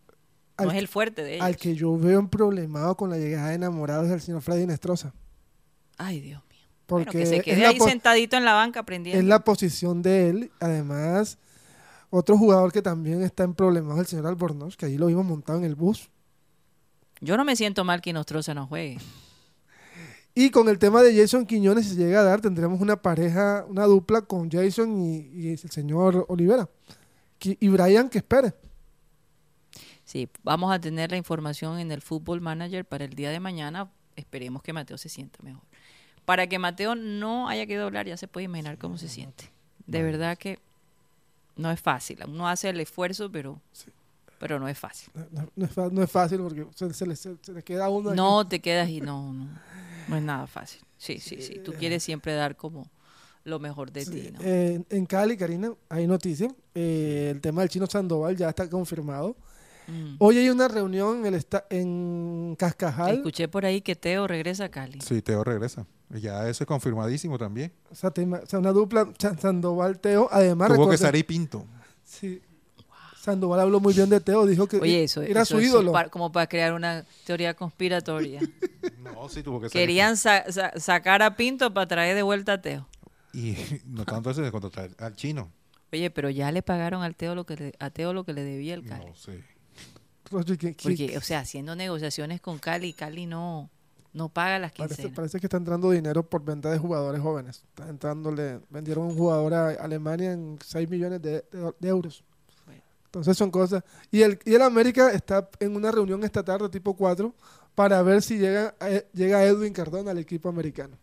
no es el fuerte de ellos. Al que yo veo un problemado con la llegada de enamorados es el señor Freddy Nestroza. Ay, Dios mío. Porque Bueno, que se quede ahí sentadito en la banca aprendiendo. es la posición de él. Además, otro jugador que también está en problemas es el señor Albornoz, que allí lo vimos montado en el bus. Yo no me siento mal que Inostroza no juegue. Y con el tema de Jason Quiñones, si se llega a dar, tendremos una pareja, una dupla con Jason y, y el señor Olivera. Y Brian, que espere. Sí, vamos a tener la información en el Football Manager para el día de mañana. Esperemos que Mateo se sienta mejor. Para que Mateo no haya que doblar, ya se puede imaginar cómo se siente. De verdad que no es fácil. Uno hace el esfuerzo, pero, pero no es fácil. No, no es, fa- no es fácil porque se, se le, se- se le queda uno. aquí. No te quedas y no, no, no es nada fácil. Sí, sí, sí. Tú quieres siempre dar como lo mejor de ti, ¿no? Eh, en Cali, Karina, hay noticia. Eh, el tema del chino Sandoval ya está confirmado. Mm. Hoy hay una reunión en, el esta- en Cascajal. Escuché por ahí que Teo regresa a Cali. Sí, Teo regresa. Ya eso es confirmadísimo también. O sea, te ima- o sea, una dupla Sandoval-Teo. Además, Tuvo que salir Pinto. Sí. Sandoval habló muy bien de Teo, dijo que Oye, eso, era eso su ídolo. como para crear una teoría conspiratoria. No, sí tuvo que salir. Querían sa- sa- sacar a Pinto para traer de vuelta a Teo. Y no tanto eso de contratar al chino. Oye, pero ya le pagaron al Teo lo que le, a Teo lo que le debía el Cali. No sé. Roger, Porque, o sea, haciendo negociaciones con Cali, Cali no, no paga las Parece, quincenas. parece que está entrando dinero por venta de jugadores jóvenes. Está entrándole, vendieron un jugador a Alemania en 6 millones de, de- de euros. Bueno. Entonces son cosas. Y el, y el América está en una reunión esta tarde, tipo 4, para ver si llega, eh, llega Edwin Cardona al equipo americano.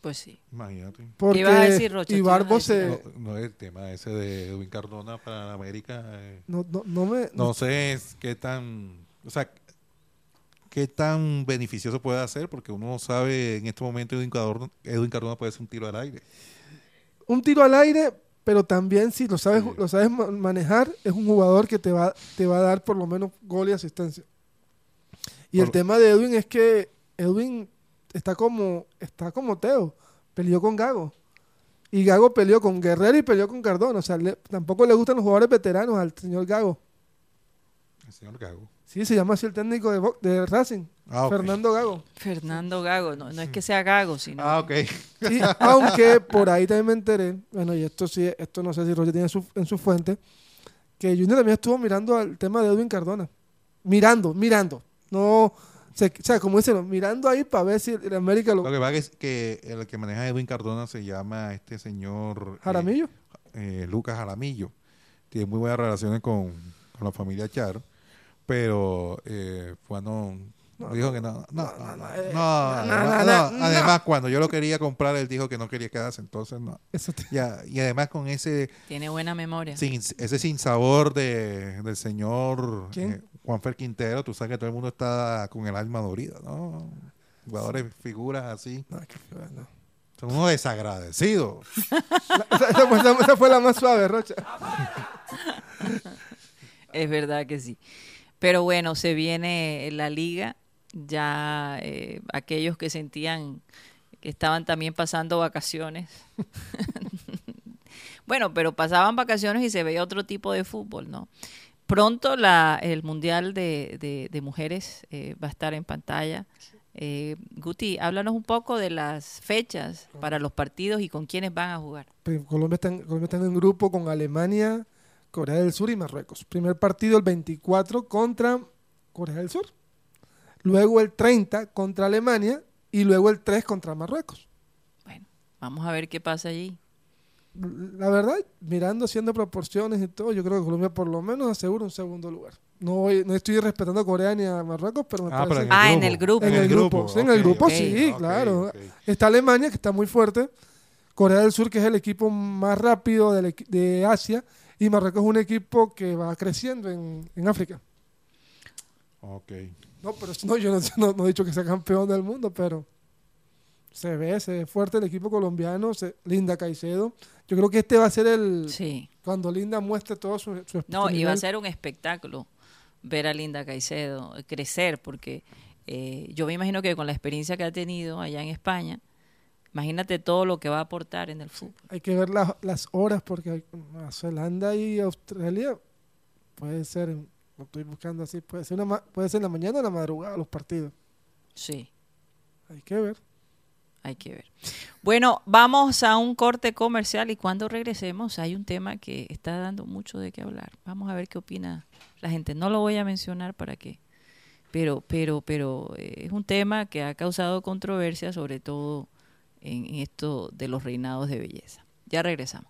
Pues sí. Imagínate. Porque ibas a decir, Rocha? ¿Qué ibas Ibarbo se... No, no es el tema ese de Edwin Cardona para América. eh, No, no, no me... no sé es qué tan, o sea, qué tan beneficioso puede hacer, porque uno no sabe en este momento Edwin Cardona, Edwin Cardona puede ser un tiro al aire. un tiro al aire, pero también si lo sabes, Sí. lo sabes ma- manejar, es un jugador que te va, te va a dar por lo menos gol y asistencia. Y el tema de Edwin es que Edwin está como, está como Teo, peleó con Gago. Y Gago peleó con Guerrero y peleó con Cardona. O sea, le- tampoco le gustan los jugadores veteranos al señor Gago. El señor Gago. Sí, se llama así el técnico de, de Racing, Ah. Fernando Gago. Fernando Gago, no, no es que sea Gago, sino Ah, ok. Sí, aunque por ahí también me enteré, bueno, y esto sí, esto no sé si Roger tiene su- en su fuente, que Junior también estuvo mirando al tema de Edwin Cardona. Mirando, mirando. No, se- o sea, como dicen, mirando ahí para ver si el América lo... Lo que pasa es que el que maneja Edwin Cardona se llama este señor eh, Jaramillo. eh, Lucas Jaramillo. Tiene muy buenas relaciones con, con la familia Char, pero eh, cuando dijo que no, no, no, no, no, no, además, no, no, no. además, cuando yo lo quería comprar, él dijo que no quería quedarse, entonces no. Eso te- Ya, y además con ese tiene buena memoria. sin, ese sinsabor de, del señor ¿Quién? eh, Juanfer Quintero, tú sabes que todo el mundo está con el alma dorida, ¿no? Jugadores, figuras así, no, qué feo, no. son unos desagradecidos. La- esa, esa fue, esa- esa fue la más suave, Rocha. Es verdad que sí. Pero bueno, se viene la liga. Ya eh, aquellos que sentían que estaban también pasando vacaciones. bueno, pero pasaban vacaciones y se veía otro tipo de fútbol, ¿no? Pronto la, el Mundial de, de- de Mujeres eh, va a estar en pantalla. Eh, Guti, háblanos un poco de las fechas para los partidos y con quiénes van a jugar. Pero Colombia está, en, Colombia está en un grupo con Alemania, Corea del Sur y Marruecos. Primer partido el 24 contra Corea del Sur. Luego el 30 contra Alemania y luego el 3 contra Marruecos. Bueno, vamos a ver qué pasa allí. La verdad, mirando, haciendo proporciones y todo, yo creo que Colombia por lo menos asegura un segundo lugar. No, voy- no estoy respetando a Corea ni a Marruecos, pero me Ah, pero parece en Ah, en el grupo. En el grupo, sí, en el grupo sí, claro. Está Alemania, que está muy fuerte. Corea del Sur, que es el equipo más rápido del equi- de Asia. Y Marruecos es un equipo que va creciendo en, en África. Ok. No, pero no, yo no, no- no he dicho que sea campeón del mundo, pero se ve, se ve fuerte el equipo colombiano. se- Linda Caicedo. Yo creo que este va a ser el. Sí. Cuando Linda muestre todo su. su No, y va a ser un espectáculo ver a Linda Caicedo crecer, porque eh, yo me imagino que con la experiencia que ha tenido allá en España, imagínate todo lo que va a aportar en el fútbol. Hay que ver la- las horas, porque Nueva Zelanda y Australia puede ser. Lo estoy buscando así. Puede ser, una, puede ser en la mañana o en la madrugada los partidos. Sí, Hay que ver. Hay que ver. Bueno, vamos a un corte comercial y cuando regresemos hay un tema que está dando mucho de qué hablar. Vamos a ver qué opina la gente. No lo voy a mencionar para qué. Pero, pero, pero eh, es un tema que ha causado controversia, sobre todo en esto de los reinados de belleza. Ya regresamos.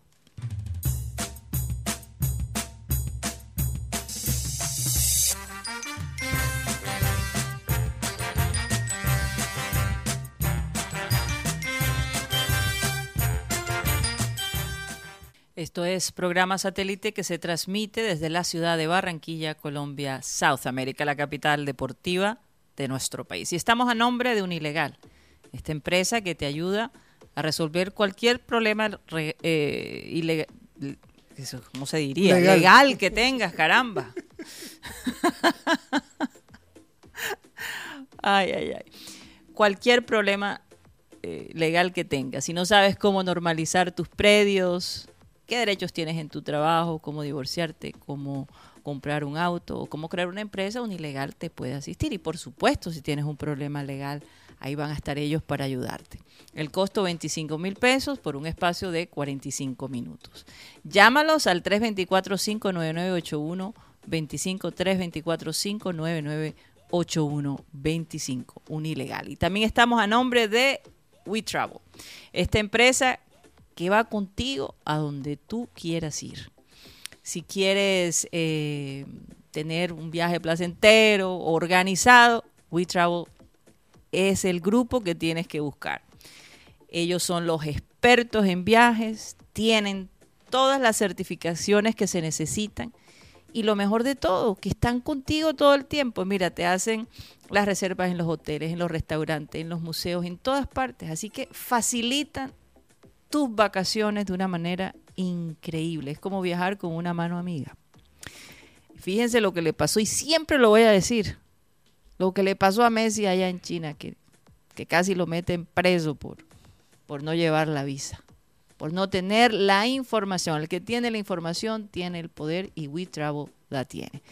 Esto es programa satélite que se transmite desde la ciudad de Barranquilla, Colombia, South America, la capital deportiva de nuestro país. Y estamos a nombre de Unilegal, esta empresa que te ayuda a resolver cualquier problema eh, ilega- eso, ¿cómo se diría? Legal. Legal que tengas, caramba. ay, ay, ay. Cualquier problema eh, legal que tengas. Si no sabes cómo normalizar tus predios, qué derechos tienes en tu trabajo, cómo divorciarte, cómo comprar un auto o cómo crear una empresa, Unilegal te puede asistir. Y por supuesto, si tienes un problema legal, ahí van a estar ellos para ayudarte. El costo 25 mil pesos por un espacio de 45 minutos. Llámalos al 324-59981, 25 324 599 8125, un ilegal. Y también estamos a nombre de We Travel, esta empresa que va contigo a donde tú quieras ir. Si quieres eh, tener un viaje placentero, organizado, We Travel es el grupo que tienes que buscar. Ellos son los expertos en viajes, tienen todas las certificaciones que se necesitan y lo mejor de todo, que están contigo todo el tiempo. Mira, te hacen las reservas en los hoteles, en los restaurantes, en los museos, en todas partes. Así que facilitan tus vacaciones de una manera increíble. Es como viajar con una mano amiga. Fíjense lo que le pasó y siempre lo voy a decir. Lo que le pasó a Messi allá en China, que, que casi lo meten preso por, por no llevar la visa por no tener la información. El que tiene la información tiene el poder y WeTravel la tiene.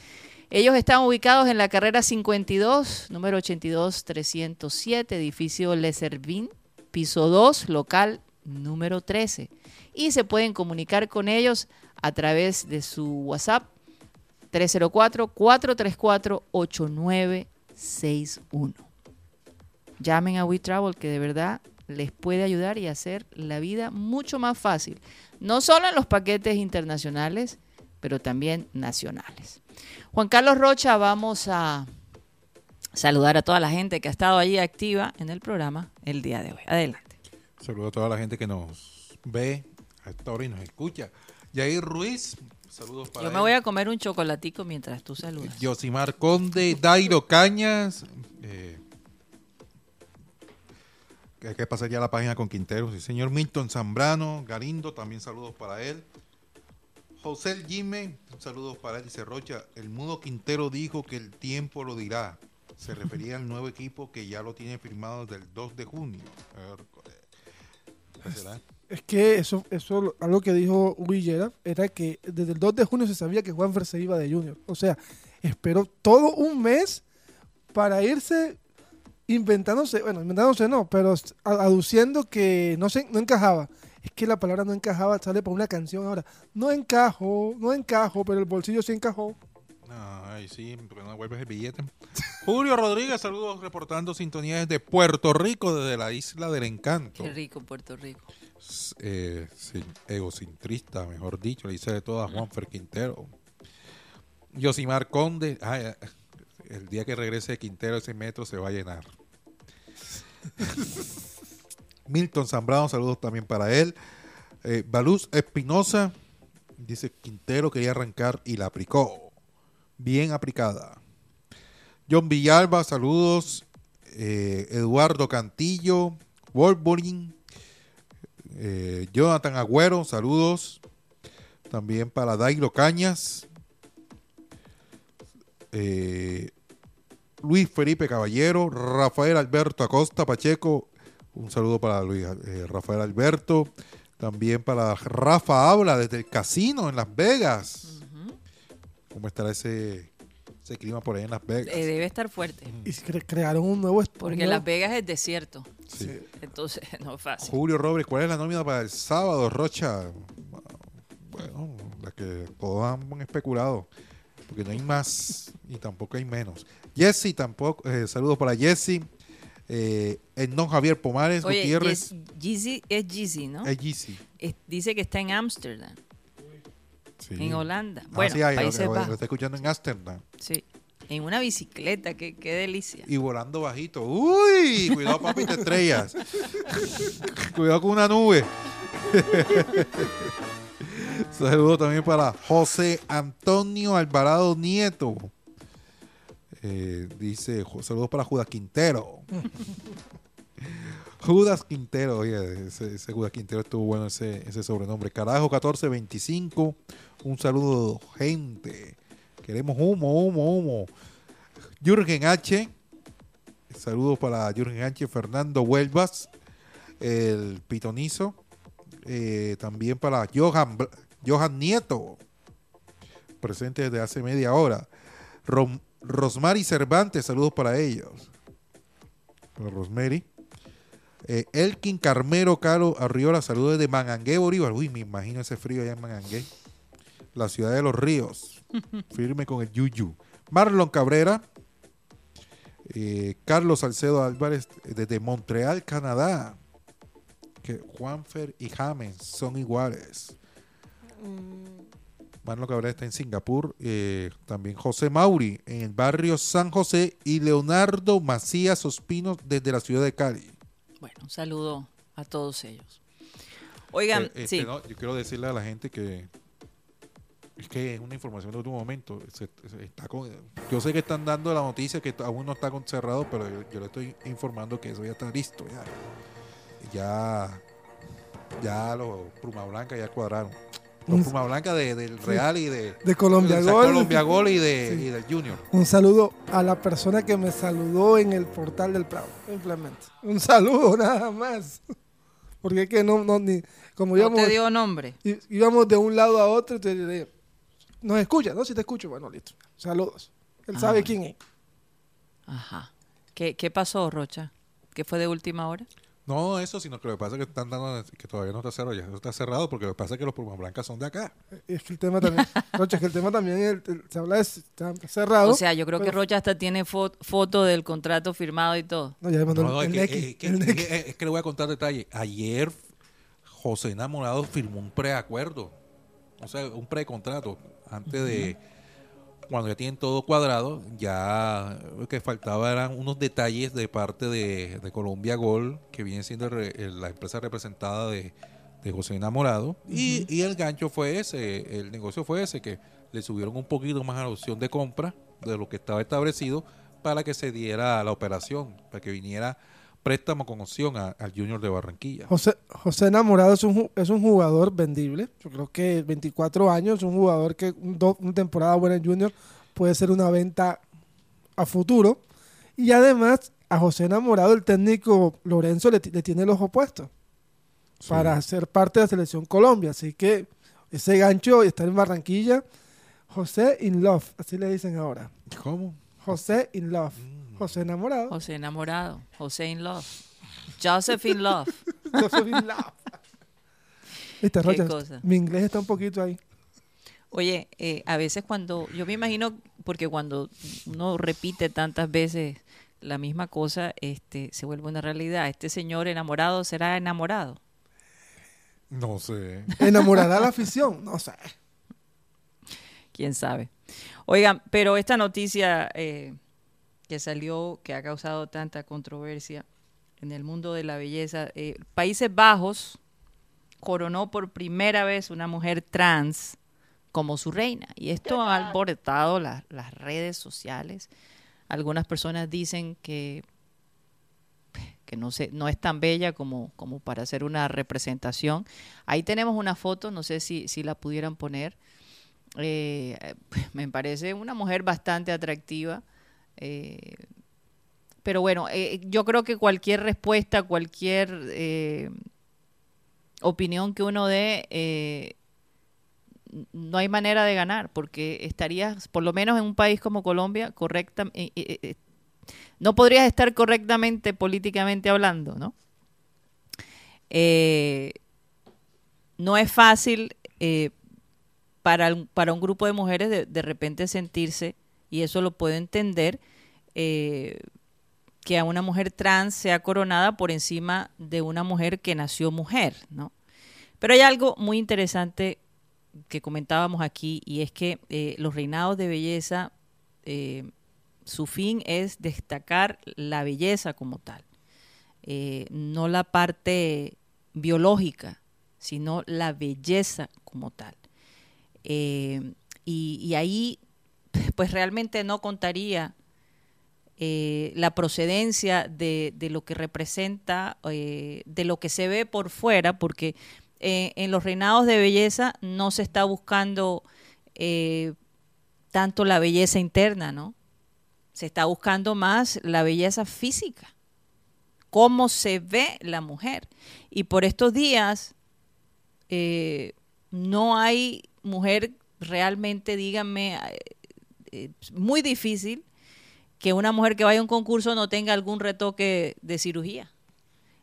Ellos están ubicados en la carrera 52, número 82307, edificio Le Servin, piso 2, local número 13. Y se pueden comunicar con ellos a través de su WhatsApp 304-434-8961. Llamen a WeTravel que de verdad les puede ayudar y hacer la vida mucho más fácil, no solo en los paquetes internacionales, pero también nacionales. Juan Carlos Rocha, vamos a saludar a toda la gente que ha estado allí activa en el programa el día de hoy. Adelante. Saludo a toda la gente que nos ve a esta hora y nos escucha. Yair Ruiz, saludos para Yo me voy a comer un chocolatico mientras tú saludas. Yosimar Conde, Dairo Cañas, eh, hay que pasar ya la página con Quintero. Sí, señor Milton Zambrano, Garindo, también saludos para él. José Jime, saludos para él, dice Rocha. El mudo Quintero dijo que el tiempo lo dirá. Se refería al nuevo equipo que ya lo tiene firmado desde el 2 de junio. Es que eso, eso algo que dijo Villera era que desde el 2 de junio se sabía que Juanfer se iba de Junior. O sea, esperó todo un mes para irse inventándose, bueno, inventándose no, pero aduciendo que no se no encajaba. Es que la palabra no encajaba sale por una canción ahora. No encajo, no encajo, pero el bolsillo sí encajó. Ay, sí, porque no devuelves el billete. Julio Rodríguez, saludos reportando sintonías de Puerto Rico, desde la isla del encanto. Qué rico Puerto Rico. Eh, egocentrista, mejor dicho, le dice de todas Juanfer Quintero. Yosimar Conde, ay, el día que regrese Quintero ese metro se va a llenar. Milton Zambrano, saludos también para él. Eh, Baluz Espinosa, dice Quintero quería arrancar y la aplicó. Bien aplicada. John Villalba, saludos. Eh, Eduardo Cantillo, Wolverine. Eh, Jonathan Agüero, saludos. También para Dailo Cañas. Eh, Luis Felipe Caballero, Rafael Alberto Acosta Pacheco, un saludo para Luis eh, Rafael Alberto, también para Rafa Habla desde el casino en Las Vegas. ¿Cómo estará ese, ese clima por ahí en Las Vegas? Eh, debe estar fuerte. Y cre- crearon un nuevo Porque un nuevo- Las Vegas es desierto. Sí. Entonces, no es fácil. Julio Robles, ¿cuál es la nómina para el sábado, Rocha? Bueno, la que todos han especulado, porque no hay más y tampoco hay menos. Jesse, tampoco, eh, saludos para Jesse. Eh, el don Javier Pomares Oye, Gutiérrez. Yes- Yeezy es Yeezy, ¿no? Es Jesse. Es- dice que está en Ámsterdam, Sí. en Holanda. Ah, Bueno, sí, ahí, lo- Países lo, lo Bajos. está escuchando en Ámsterdam. Sí. En una bicicleta, qué, qué delicia. Y volando bajito. ¡Uy! Cuidado, papi, te estrellas. Cuidado con una nube. Saludos también para José Antonio Alvarado Nieto. Eh, dice, saludos para Judas Quintero. Judas Quintero, oye, ese, Judas Quintero estuvo bueno ese, sobrenombre. Carajo 1425. Un saludo, gente. Queremos humo, humo, humo. Jürgen H. Saludos para Jürgen H. Fernando Huelvas, el pitonizo. Eh, también para Johan, Johan Nieto, presente desde hace media hora. Rosmary Cervantes, saludos para ellos. Para Rosmary. Eh, Elkin Carmero Caro Arriola, saludos de Manangué, Bolívar. Uy, me imagino ese frío allá en Manangué. La ciudad de los ríos. Firme con el Yuyu. Marlon Cabrera. Eh, Carlos Salcedo Álvarez desde Montreal, Canadá. Que Juanfer y James son iguales. Marlon Cabrera está en Singapur. eh, también José Mauri en el barrio San José. Y Leonardo Macías Ospino desde la ciudad de Cali. Bueno, un saludo a todos ellos. Oigan, Eh, este, sí. no, yo quiero decirle a la gente que es que es una información de último momento. Se- se está con- yo sé que están dando la noticia que aún no está cerrado, pero yo, yo le estoy informando que eso ya está listo. Ya, ya, ya los Pluma Blanca ya cuadraron. Los Un- Pluma Blanca de- del Real y de, De Colombia Gol. Colombia Gol y, de, Sí. y del Junior. Un saludo a la persona que me saludó en el portal del Prado, simplemente. Un saludo nada más. Porque es que no, no ni, como No íbamos, te dio nombre. íbamos de un lado a otro, y te nos escucha, ¿no? Si te escucho, bueno, listo. Saludos. Él Ah, sabe quién es. Ajá. ¿Qué, qué pasó, Rocha? ¿Qué fue de última hora? No eso, sino que lo que pasa es que están dando que todavía no está cerrado, ya está cerrado porque lo que pasa es que los Pluma Blancas son de acá. Es que el tema también, Rocha, es que el tema también el- el- se habla de está cerrado. O sea, yo creo que Rocha hasta tiene fo- foto del contrato firmado y todo. No, ya me mandó No, no, el, es, el que, Neki, es que- el es Neki. que- es que le voy a contar detalle. Ayer José Enamorado firmó un preacuerdo, o sea, un precontrato, antes de cuando ya tienen todo cuadrado, ya lo que faltaba eran unos detalles de parte de, de Colombia Gol, que viene siendo el re- el- la empresa representada de, de José Enamorado, y, y el gancho fue ese, el negocio fue ese, que le subieron un poquito más a la opción de compra de lo que estaba establecido para que se diera la operación, para que viniera préstamo con opción a- al Junior de Barranquilla. José, José Enamorado es un, es un jugador vendible. Yo creo que 24 años, un jugador que un do- una temporada buena en Junior puede ser una venta a futuro. Y además, a José Enamorado, el técnico Lorenzo le tiene el ojo puesto Sí. para ser parte de la selección Colombia. Así que ese gancho está en Barranquilla. José in love, así le dicen ahora. ¿Cómo? José in love. Mm. José Enamorado. José enamorado. José in love. Joseph in love. José in love. Viste, Qué Rocha, cosa. mi inglés está un poquito ahí. Oye, eh, a veces cuando, yo me imagino, porque cuando uno repite tantas veces la misma cosa, este, se vuelve una realidad. Este señor enamorado será enamorado. No sé. ¿Enamorará la afición? No sé. quién sabe. Oigan, pero esta noticia eh, que salió, que ha causado tanta controversia en el mundo de la belleza, eh, Países Bajos coronó por primera vez una mujer trans como su reina. Y esto ha alborotado la- las redes sociales. Algunas personas dicen que, que no, sé, no es tan bella como, como para hacer una representación. Ahí tenemos una foto, no sé si, si la pudieran poner. Eh, me parece una mujer bastante atractiva. Eh, pero bueno, eh, yo creo que cualquier respuesta, cualquier eh, opinión que uno dé, no hay manera de ganar, porque estarías, por lo menos en un país como Colombia, correcta, no podrías estar correctamente políticamente hablando, ¿no? No es fácil para, para un grupo de mujeres de, de repente sentirse, y eso lo puedo entender, eh, que a una mujer trans sea coronada por encima de una mujer que nació mujer, ¿no? Pero hay algo muy interesante que comentábamos aquí y es que eh, los reinados de belleza, eh, su fin es destacar la belleza como tal, no la parte biológica, sino la belleza como tal. Y ahí, pues realmente no contaría eh, la procedencia de, de lo que representa, eh, de lo que se ve por fuera, porque eh, en los reinados de belleza no se está buscando tanto la belleza interna, ¿no? Se está buscando más la belleza física, cómo se ve la mujer. Y por estos días no hay mujer realmente, díganme, eh, eh, muy difícil que una mujer que vaya a un concurso no tenga algún retoque de cirugía.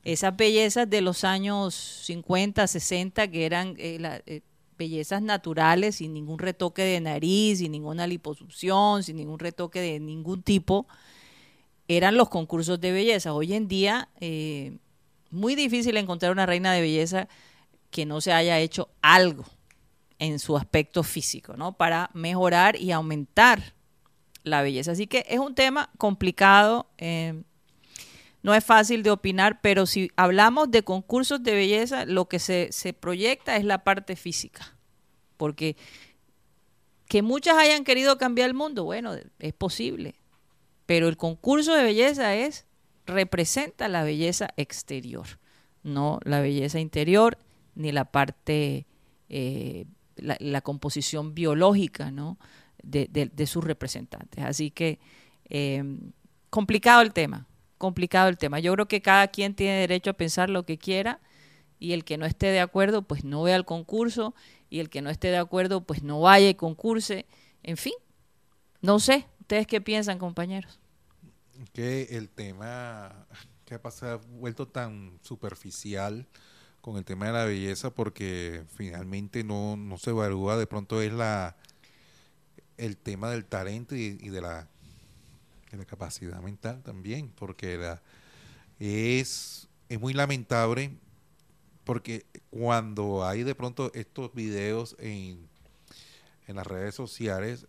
Esas bellezas de los años 50, 60, que eran eh, eh, bellezas naturales, sin ningún retoque de nariz, sin ninguna liposucción, sin ningún retoque de ningún tipo, eran los concursos de belleza. Hoy en día, eh, muy difícil encontrar una reina de belleza que no se haya hecho algo en su aspecto físico, ¿no? Para mejorar y aumentar la belleza. Así que es un tema complicado, eh, no es fácil de opinar, pero si hablamos de concursos de belleza, lo que se, se proyecta es la parte física, porque que muchas hayan querido cambiar el mundo, bueno, es posible, pero el concurso de belleza es representa la belleza exterior, no la belleza interior ni la parte, eh, la, composición biológica, ¿no? de, de, de sus representantes. Así que eh, complicado el tema, complicado el tema. Yo creo que cada quien tiene derecho a pensar lo que quiera y el que no esté de acuerdo, pues no vea el concurso y el que no esté de acuerdo, pues no vaya y concurse. En fin, no sé. ¿Ustedes qué piensan, compañeros? Que el tema que ha pasado, vuelto tan superficial con el tema de la belleza porque finalmente no, no se evalúa, de pronto es la el tema del talento y, y de, la, de la capacidad mental también, porque la, es, es muy lamentable porque cuando hay de pronto estos videos en, en las redes sociales,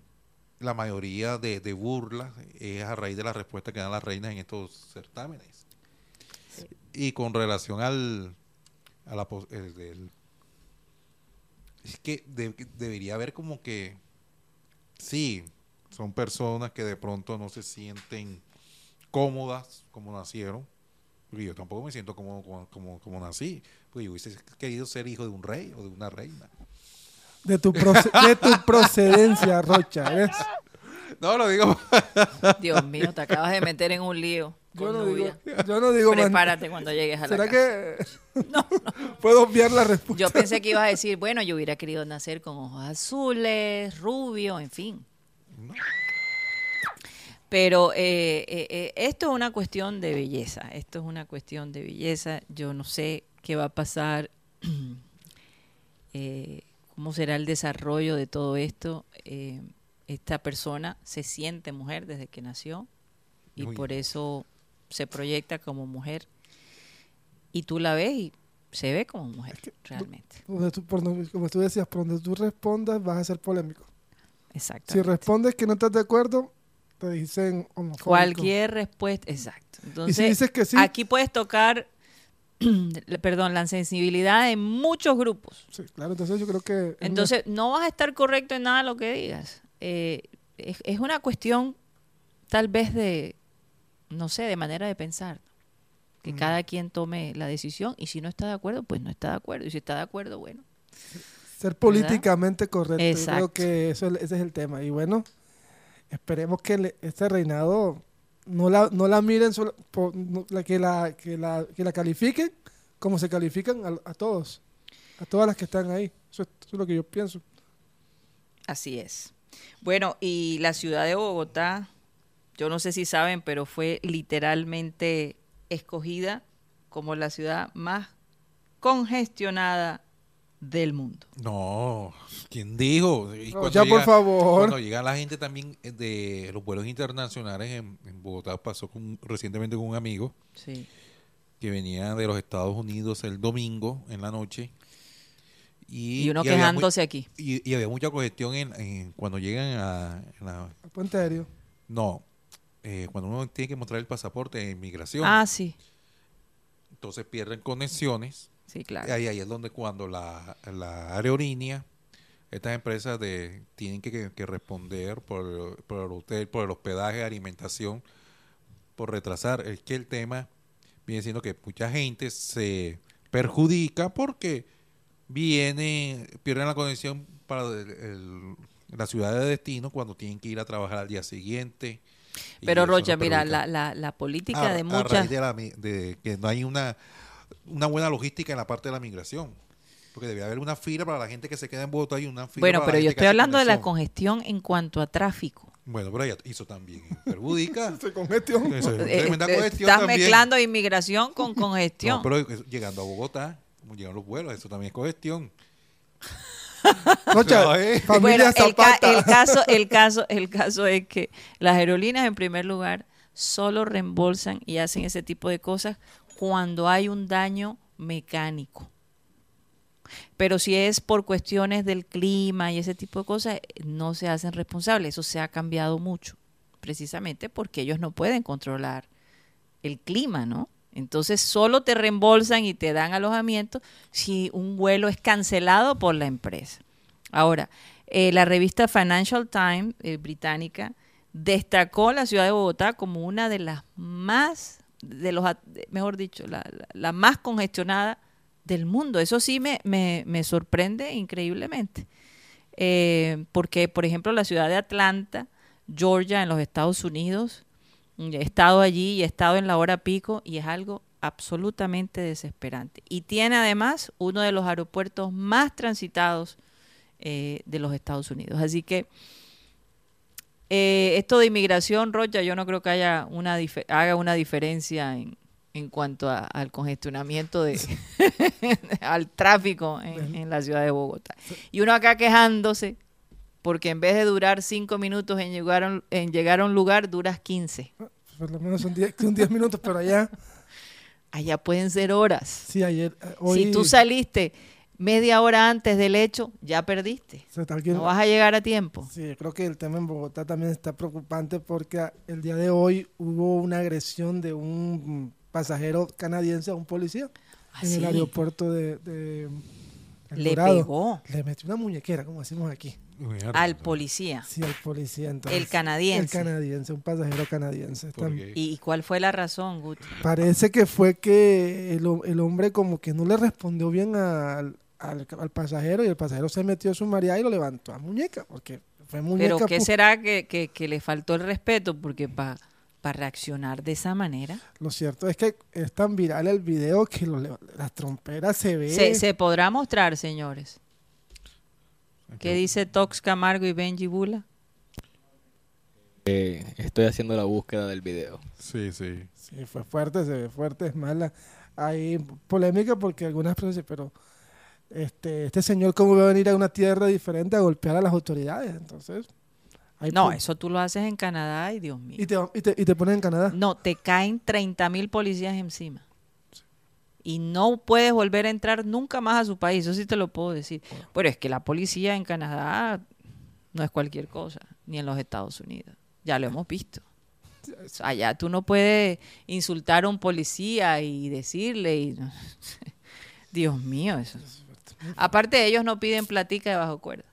la mayoría de, de burlas es a raíz de la respuesta que dan las reinas en estos certámenes. Y con relación al, a la, pos- el- del- es que de- debería haber como que sí, son personas que de pronto no se sienten cómodas como nacieron. Porque yo tampoco me siento cómodo como, como, como nací. Porque yo hubiese querido ser hijo de un rey o de una reina. De tu, de tu procedencia, Rocha. ¿ves? No, lo digo. Dios mío, te acabas de meter en un lío. Yo no digo, yo no digo más- Prepárate cuando llegues a la ¿Será casa. que puedo obviar la respuesta? Yo pensé que ibas a decir, bueno, yo hubiera querido nacer con ojos azules, rubio, en fin. Pero eh, eh, eh, esto es una cuestión de belleza, esto es una cuestión de belleza. Yo no sé qué va a pasar, eh, cómo será el desarrollo de todo esto. Eh, esta persona se siente mujer desde que nació y por eso se proyecta como mujer. Y tú la ves y se ve como mujer, realmente. Tú- por como tú decías, por donde tú respondas vas a ser polémico. Exacto. Si respondes que no estás de acuerdo, te dicen homofóbico. Cualquier respuesta, exacto. Entonces, dices que sí? aquí puedes tocar, perdón, la sensibilidad de muchos grupos. Sí, claro, entonces yo creo que... una- Entonces, no vas a estar correcto en nada de lo que digas. Eh, es, es una cuestión, tal vez, de, no sé, de manera de pensar. Que Mm. cada quien tome la decisión y si no está de acuerdo, pues no está de acuerdo. Y si está de acuerdo, bueno. ser políticamente correcto. Yo Exacto. creo que eso, ese es el tema. Y bueno, esperemos que le- este reinado no la, no la miren, solo por- no- la, que, la, que, la, que la califiquen como se califican a, a todos, a todas las que están ahí. Eso es, eso es lo que yo pienso. Así es. Bueno, y la ciudad de Bogotá, yo no sé si saben, pero fue literalmente escogida como la ciudad más congestionada del mundo. No, ¿quién dijo? Y No, ya, por favor. Cuando llega la gente también eh, de los vuelos internacionales en, en Bogotá, pasó con, recientemente con un amigo Sí. que venía de los Estados Unidos el domingo en la noche. Y, Y uno quejándose aquí. Y, y había mucha congestión en, en- cuando llegan a en la- puente aéreo. no, eh, cuando uno tiene que mostrar el pasaporte de inmigración. Ah, sí. Entonces pierden conexiones. Sí, Y ahí, ahí es donde cuando la, la aerolínea, estas empresas de, tienen que, que- que responder por, por el hotel, por el hospedaje, alimentación, por retrasar. Es que el tema viene siendo que mucha gente se perjudica porque viene, pierden la conexión para el- el- la ciudad de destino cuando tienen que ir a trabajar al día siguiente. Pero eso Rocha, mira, la, la, la política A- de a muchas... raíz de, la de que no hay una, una buena logística en la parte de la migración. Porque debe haber una fila para la gente que se queda en Bogotá y una fila Bueno, para la pero yo gente estoy hablando de la congestión en cuanto a tráfico. Bueno, pero ella hizo también. Perjudica. Se congestión. Eso es Eh, tremenda eh, congestión Estás también. mezclando inmigración con congestión. No, pero eso- llegando a Bogotá, como llegan los vuelos, eso también es congestión. No, eh. familia Bueno, el, ca- el caso, el caso, el caso es que las aerolíneas, en primer lugar, solo reembolsan y hacen ese tipo de cosas cuando hay un daño mecánico. Pero si es por cuestiones del clima y ese tipo de cosas, no se hacen responsables. Eso se ha cambiado mucho, precisamente porque ellos no pueden controlar el clima, ¿no? Entonces solo te reembolsan y te dan alojamiento si un vuelo es cancelado por la empresa. Ahora, eh, la revista Financial Times eh, británica destacó la ciudad de Bogotá como una de las más, de los, mejor dicho, la más congestionada del mundo. Eso sí me, me, me sorprende increíblemente. Eh, porque, por ejemplo, la ciudad de Atlanta, Georgia, en los Estados Unidos, he estado allí y he estado en la hora pico y es algo absolutamente desesperante. Y tiene además uno de los aeropuertos más transitados eh, de los Estados Unidos. Así que eh, esto de inmigración, Rocha, yo no creo que haya una haga una diferencia en, en cuanto a- al congestionamiento de al tráfico en, en la ciudad de Bogotá. Y uno acá quejándose porque en vez de durar cinco minutos en llegar a un, en llegar a un lugar, duras 15. Por lo menos son 10 son 10 minutos, pero allá, Allá pueden ser horas. sí, ayer, eh, hoy... Si tú saliste media hora antes del hecho, ya perdiste. o sea, No vas a llegar a tiempo. Sí, creo que el tema en Bogotá también está preocupante porque el día de hoy hubo una agresión de un pasajero canadiense a un policía ¿Ah, en el sí? aeropuerto de, de El Le Dorado. pegó Le metió una muñequera, como decimos aquí. Mierda. al policía. Sí, al policía. Entonces, El canadiense. El canadiense, un pasajero canadiense. ¿Y y cuál fue la razón, Guti? Parece que fue que el, ho- el hombre como que no le respondió bien al, al, al pasajero y el pasajero se metió a su maría y lo levantó a muñeca, porque fue muñeca. Pero ¿qué será que, que- que le faltó el respeto? Porque para reaccionar de esa manera, Lo cierto es que es tan viral el video que lo las tromperas se ve. se, se podrá mostrar, señores. ¿Qué dice Tox Camargo y Benji Bula? Eh, estoy haciendo la búsqueda del video. Sí, sí. Sí, fue fuerte, se ve fuerte, es mala. Hay polémica porque algunas personas dicen, pero este, este señor cómo va a venir a una tierra diferente a golpear a las autoridades, entonces... hay No, eso tú lo haces en Canadá y Dios mío. y te, y, te, y te ponen en Canadá. No, te caen 30 mil policías encima. Y no puedes volver a entrar nunca más a su país, eso sí te lo puedo decir. Pero es que la policía en Canadá no es cualquier cosa, ni en los Estados Unidos. Ya lo hemos visto. Allá tú no puedes insultar a un policía y decirle, y Dios mío, eso. Aparte, ellos no piden platica debajo cuerda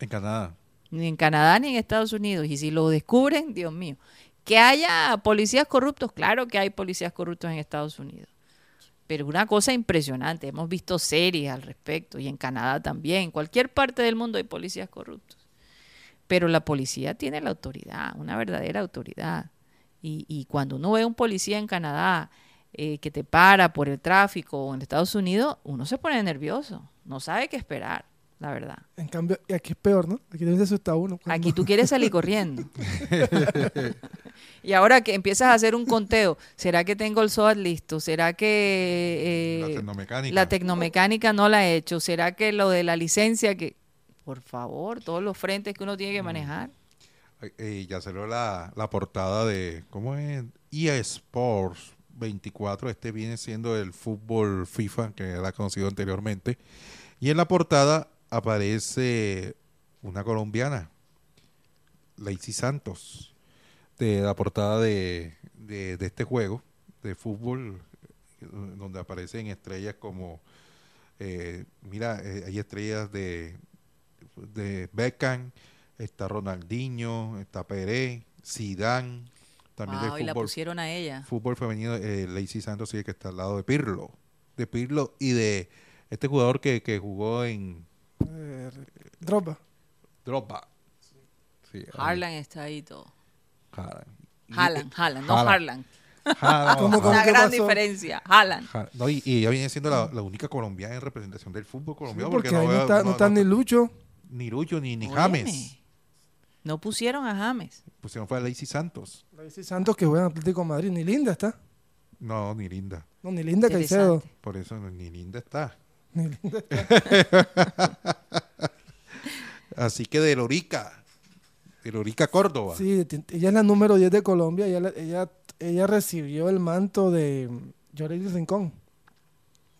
En Canadá. Ni en Canadá ni en Estados Unidos. Y si lo descubren, Dios mío. Que haya policías corruptos, claro que hay policías corruptos en Estados Unidos. Pero una cosa impresionante, hemos visto series al respecto y en Canadá también, en cualquier parte del mundo hay policías corruptos. Pero la policía tiene la autoridad, una verdadera autoridad. Y, y cuando uno ve a un policía en Canadá eh, que te para por el tráfico o en Estados Unidos, uno se pone nervioso, no sabe qué esperar, la verdad. En cambio, y aquí es peor, ¿no? Aquí también se asusta uno. cuando- Aquí tú quieres salir corriendo. y ahora que empiezas a hacer un conteo, ¿será que tengo el SOAT listo? ¿Será que la eh, tecnomecánica. la tecnomecánica no la he hecho? ¿Será que lo de la licencia que... Por favor, todos los frentes que uno tiene Mm. que manejar. Eh, ya salió la, la portada de, ¿cómo es? EA Sports 24. Este viene siendo el fútbol FIFA, que era conocido anteriormente. Y en la portada aparece una colombiana, Lacey Santos, de la portada de, de, de este juego de fútbol, donde aparecen estrellas como, eh, mira, eh, hay estrellas de, de Beckham, está Ronaldinho, está Peré, Zidane, también Wow, del y la fútbol, pusieron a ella. fútbol femenino, eh, Lacey Santos sí que está al lado de Pirlo, de Pirlo y de este jugador que, que jugó en Eh, Drogba. Drogba. Sí, ahí, Harlan está ahí todo. Haaland, Haaland, no. Harlan. Una gran pasó? diferencia. No, y, y ella viene siendo la, la única colombiana en representación del fútbol Sí, colombiano. porque porque, ahí no, está, no está ni Lucho. ni Lucho ni, ni Óyeme, James. No pusieron a James. Pusieron fue a Lacey Santos. Lacey Santos que juega en Atlético de Madrid. Ni Linda está. No, ni Linda. No, ni Linda Caicedo. Por eso ni Linda está. Ni Linda está. Así que de Lorica, de Lorica Córdoba. Sí, ella es la número 10 de Colombia. Ella, la- ella, ella recibió el manto de Yoreli Rincón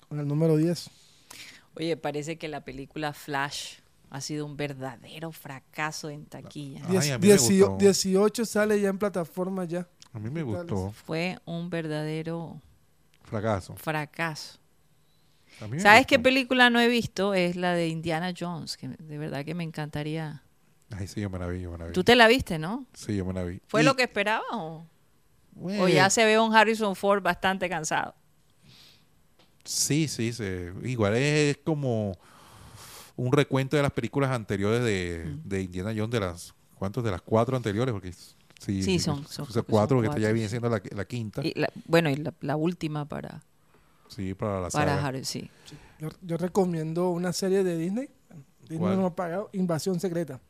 con el número 10. Oye, parece que la película Flash ha sido un verdadero fracaso en taquilla. Ay, Diez- a mí me diecio- gustó. 18 sale ya en plataforma ya. A mí me gustó. Fue un verdadero Fracaso. fracaso. A mí me ¿Sabes qué película no he visto? Es la de Indiana Jones, que de verdad que me encantaría. Ay, sí, yo me la vi, yo me la vi. Tú te la viste, ¿no? Sí, yo me la vi. ¿Fue Y- lo que esperaba o, Bueno, o ya se ve un Harrison Ford bastante cansado? Sí, sí, se- igual es como un recuento de las películas anteriores de, Mm. de Indiana Jones, de las, ¿cuántos? De las cuatro anteriores, porque sí, Sí, son- son- son son cuatro, ya cuatro, viene sí. siendo la, la quinta, Y la- bueno, y la, la última para, sí, para la para saga. Harry, sí. Yo, yo recomiendo una serie de Disney. Disney ¿Cuál? no ha pagado. Invasión Secreta.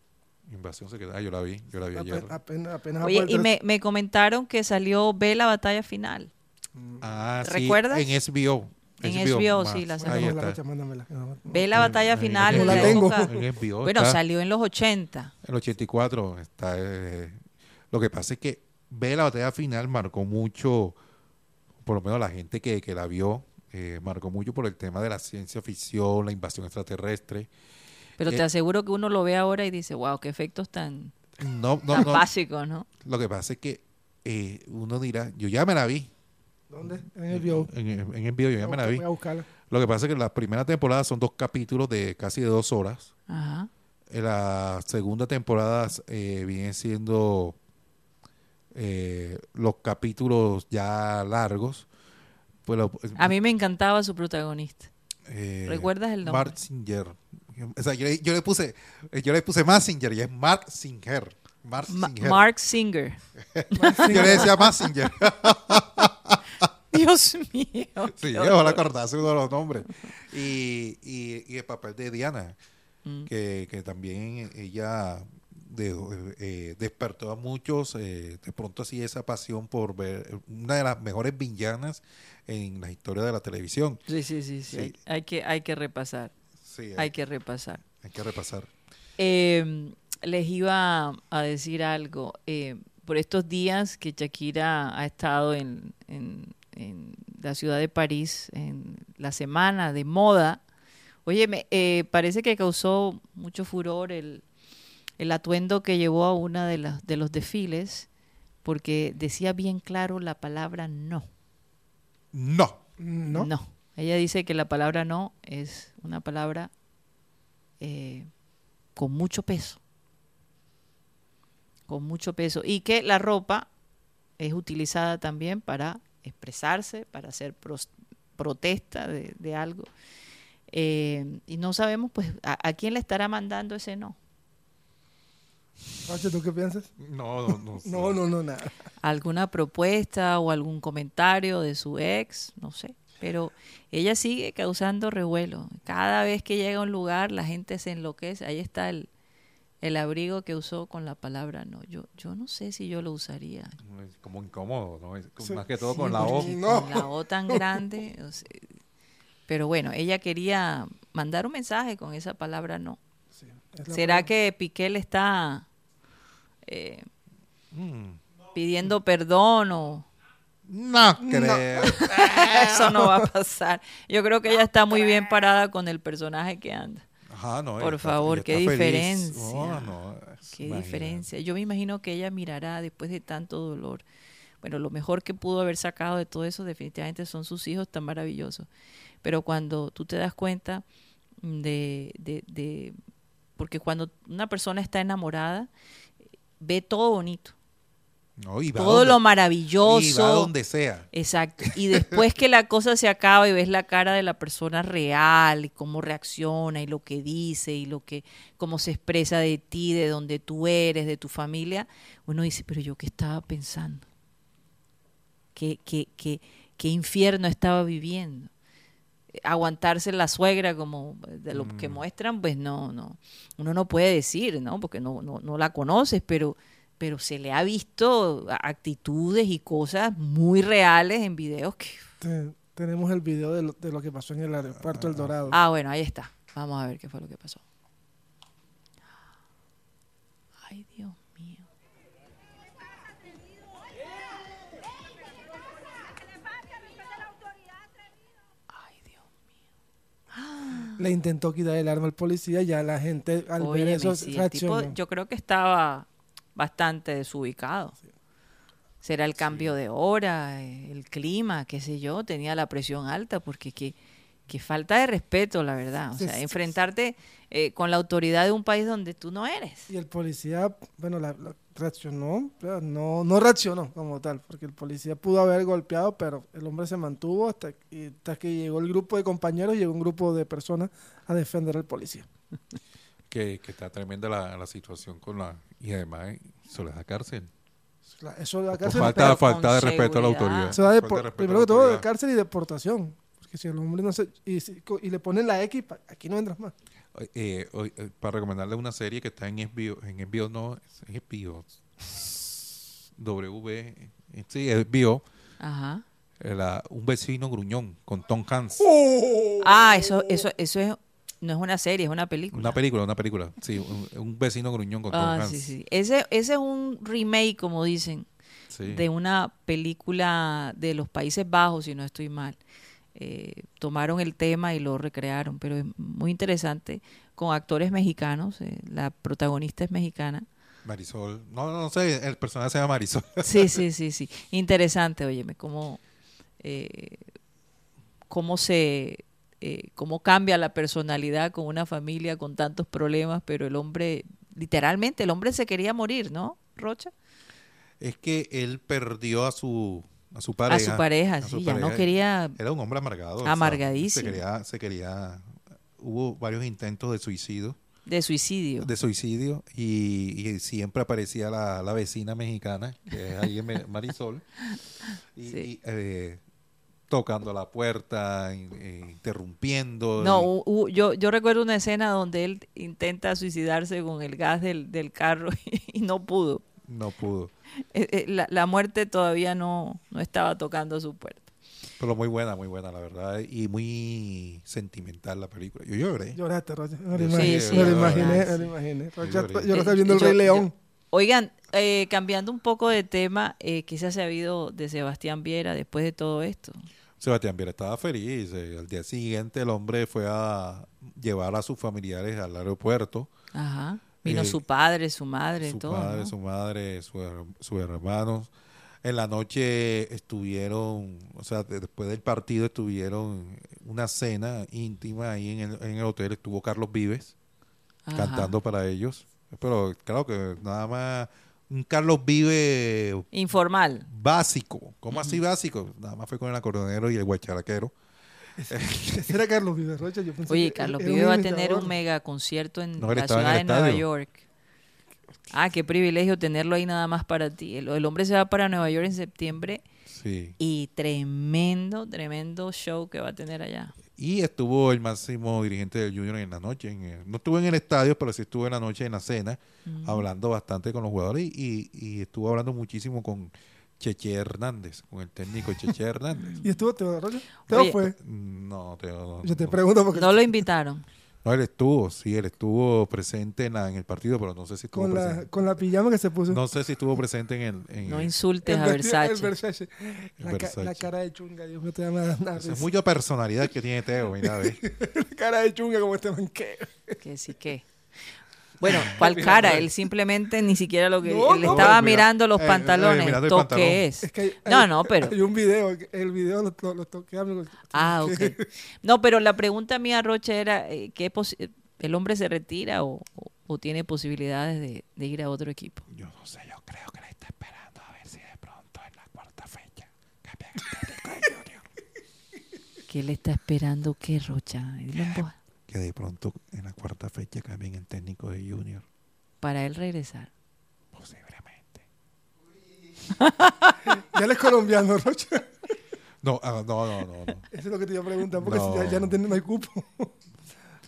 Invasión secreta, ah, yo la vi, yo la vi Ape- ayer. Apenas, apenas Oye, y me, me comentaron que salió Ve la batalla final. Ah, sí, ¿Recuerdas? en HBO. En HBO, sí, la Ahí está. No, no. Ve la batalla en- final. en en la la tengo. En HBO Bueno, está. salió en los 80. El 84 está. eh, lo que pasa es que ve la batalla final marcó mucho, por lo menos la gente que, que la vio, eh, marcó mucho por el tema de la ciencia ficción, la invasión extraterrestre. Pero Eh, te aseguro que uno lo ve ahora y dice, wow, qué efectos tan, No, no, tan no. básicos, ¿no? Lo que pasa es que eh, uno dirá, yo ya me la vi. ¿Dónde? En el video. En, en el video yo ya me la vi. Voy a buscarla. Lo que pasa es que la primera temporada son dos capítulos de casi de dos horas. Ajá. En la segunda temporada eh, vienen siendo eh, los capítulos ya largos. A mí me encantaba su protagonista. eh, ¿Recuerdas el nombre? Mark Singer. O sea, yo, le- yo le puse, yo le puse Massinger y es Mark Singer. Mark Ma- Singer. Mark Singer. Yo le decía Massinger. Dios mío. sí, ojalá horror. acordase uno de los nombres. Y, y, y el papel de Diana, Mm. que, que también ella de- eh, despertó a muchos, eh, de pronto así esa pasión por ver una de las mejores villanas en la historia de la televisión. Sí, sí, sí, sí. Sí. Hay, hay que, hay que repasar. Sí, Hay que repasar. hay que repasar. Eh, les iba a decir algo. eh, por estos días que Shakira ha estado en, en- en la ciudad de París, en la semana de moda, oye, me, eh, parece que causó mucho furor el, el atuendo que llevó a una de, las de los desfiles, porque decía bien claro la palabra no. No. ¿No? No. Ella dice que la palabra no es una palabra eh, con mucho peso. Con mucho peso. Y que la ropa es utilizada también para expresarse, para hacer pros- protesta de, de algo. Eh, y no sabemos, pues, a, a quién le estará mandando ese no. ¿Tú qué piensas? No, no, no. sé. No, no, no, nada. alguna propuesta o algún comentario de su ex, no sé. Pero ella sigue causando revuelo. Cada vez que llega a un lugar, la gente se enloquece. Ahí está el, el abrigo que usó con la palabra no. Yo, yo no sé si yo lo usaría. Es como incómodo, ¿no? Es Sí. Más que todo Sí, con la O. No. Con la O tan grande. o sea, pero bueno, ella quería mandar un mensaje con esa palabra no. Es ¿Será palabra. que Piqué le está eh, Mm. pidiendo perdón o...? No creo. Eso no va a pasar. Yo creo que ella está muy bien parada con el personaje que anda. Ajá, no, Por está- favor, qué diferencia. No, Qué diferencia. Yo me imagino que ella mirará después de tanto dolor. Bueno, lo mejor que pudo haber sacado de todo eso definitivamente son sus hijos tan maravillosos. Pero cuando tú te das cuenta de, de, de porque cuando una persona está enamorada, ve todo bonito, No, y va todo donde- lo Y maravilloso. va donde sea. Exacto. Y después que la cosa se acaba y ves la cara de la persona real y cómo reacciona y lo que dice y lo que cómo se expresa de ti, de donde tú eres, de tu familia, uno dice, pero yo qué estaba pensando, qué qué qué, qué infierno estaba viviendo. Aguantarse la suegra como de lo que muestran, pues no, no, uno no puede decir, ¿no? Porque no, no, no la conoces, pero pero se le ha visto actitudes y cosas muy reales en videos que... Te- tenemos el video de lo, de lo que pasó en el aeropuerto El Dorado. Ah, bueno, ahí está. Vamos a ver qué fue lo que pasó. Le intentó quitar el arma al policía, ya la gente al ver eso sí, el reaccionó. tipo, yo creo que estaba bastante desubicado. Será el cambio de hora, eh, el clima, qué sé yo, tenía la presión alta, porque qué, qué falta de respeto, la verdad. O sea, enfrentarte eh, con la autoridad de un país donde tú no eres. Y el policía, bueno, la, la- reaccionó, pero no, no reaccionó como tal, porque el policía pudo haber golpeado, pero el hombre se mantuvo hasta, y hasta que llegó el grupo de compañeros, llegó un grupo de personas a defender al policía. Que, que está tremenda la, la situación con la... Y además, eh, se les da cárcel. La- Eso la cárcel, falta, de respeto a la autoridad. se da de Falta por- respeto a primero que todo de cárcel y deportación. Porque si el hombre no se... Y, si- y le ponen la X, aquí no entras más. Eh, hoy, eh, para recomendarle una serie que está en HBO, en HBO no, es HBO, W, eh, sí, HBO, Ajá. eh, la- un vecino gruñón con Tom Hanks. Ah, eso, eso, eso es, no es una serie, es una película. Una película, una película, sí, un, un vecino gruñón con Tom Ah, Hanks. sí, sí. Ese, ese es un remake, como dicen, Sí. de una película de los Países Bajos, si no estoy mal. Eh, tomaron el tema y lo recrearon, pero es muy interesante, con actores mexicanos, eh, la protagonista es mexicana. Marisol, no, no, sé, el personaje se llama Marisol. Sí, sí, sí, sí. Interesante, óyeme, cómo, eh, cómo se, cómo cambia la personalidad con una familia con tantos problemas, pero el hombre, literalmente, el hombre se quería morir, ¿no, Rocha? Es que él perdió a su a su pareja. a su pareja, a su sí, ya no quería, Era un hombre amargado. o sea, Amargadísimo. se quería, se quería, hubo varios intentos de suicidio, de suicidio. de suicidio y, y siempre aparecía la, la vecina mexicana, que es ahí en Marisol, y, Sí. y, eh, tocando la puerta, eh, interrumpiendo. No, yo, yo recuerdo una escena donde él intenta suicidarse con el gas del, del carro y no pudo. no pudo. Eh, eh, La, la muerte todavía no, no estaba tocando su puerta. Pero muy buena, muy buena, la verdad, y muy sentimental la película. Yo lloré. Lloraste, Roger. Me lo Sí, imaginé, sí, me lo de imaginé, sí. lo imaginé. Roger, yo lo estaba Eh, viendo el Rey yo- León. Oigan, eh, cambiando un poco de tema, eh, ¿qué se ha sabido de Sebastián Viera después de todo esto? Sebastián Viera estaba feliz. eh, al día siguiente el hombre fue a llevar a sus familiares al aeropuerto. Ajá. Vino Eh, su padre, su madre, su todo. padre, ¿no? su madre, su sus hermanos. En la noche estuvieron, o sea, de- después del partido estuvieron una cena íntima ahí en el, en el hotel. Estuvo Carlos Vives Ajá. cantando para ellos. Pero claro que nada más un Carlos Vives Informal. básico. ¿Cómo así básico? Nada más fue con el acordeonero y el guacharaquero. Ese era Carlos Vives. Yo pensé Oye, que Carlos era Vive un va a tener un mega concierto en No, la en ciudad de Nueva. York. Ah, qué privilegio tenerlo ahí nada más para ti. El, el hombre se va para Nueva York en septiembre Sí. y tremendo, tremendo show que va a tener allá. Y estuvo el máximo dirigente del Junior en la noche. en el- no estuvo en el estadio, pero sí estuvo en la noche en la cena, hablando bastante con los jugadores y, y estuvo hablando muchísimo con Cheche Hernández, con el técnico Cheche Hernández. ¿Y estuvo Teo, Roger? Teo Oye, fue. No, Teo, no, Yo te pregunto porque No lo invitaron. No, él estuvo, sí, él estuvo presente en, la- en el partido, pero no sé si estuvo con la, presente. con la pijama que se puso. No sé si estuvo presente en el... en No el- insultes El a el Versace. Versace. La, ca- Versace. la cara de chunga, Dios mío, te llama es mucha personalidad que tiene Teo, mira, ve. La cara de chunga como este manqueo. Que sí que. Bueno, ¿cuál cara? Él simplemente ni siquiera lo que. No, él no. estaba Mira, mirando los eh, eh, pantalones. mirando el ¿Esto pantalón. qué es? Es que hay- no, hay- no, pero. Hay un video, el video lo, lo, lo toqué. Ah, ok. No, pero la pregunta mía, Rocha, era: eh, ¿qué posi- ¿el hombre se retira o, o- o tiene posibilidades de, de ir a otro equipo? Yo no sé, yo creo que le está esperando a ver si de pronto en la cuarta fecha cambian el técnico de Junior. ¿Qué le está esperando qué, Rocha? Voz- Que de pronto en la cuarta fecha cambien el técnico de Junior. Para él regresar. Posiblemente. Ya él es colombiano, Rocha. No, ah, no, no, no, no. Eso es lo que te iba a preguntar, porque No. si ya, ya no, tiene, no hay cupo.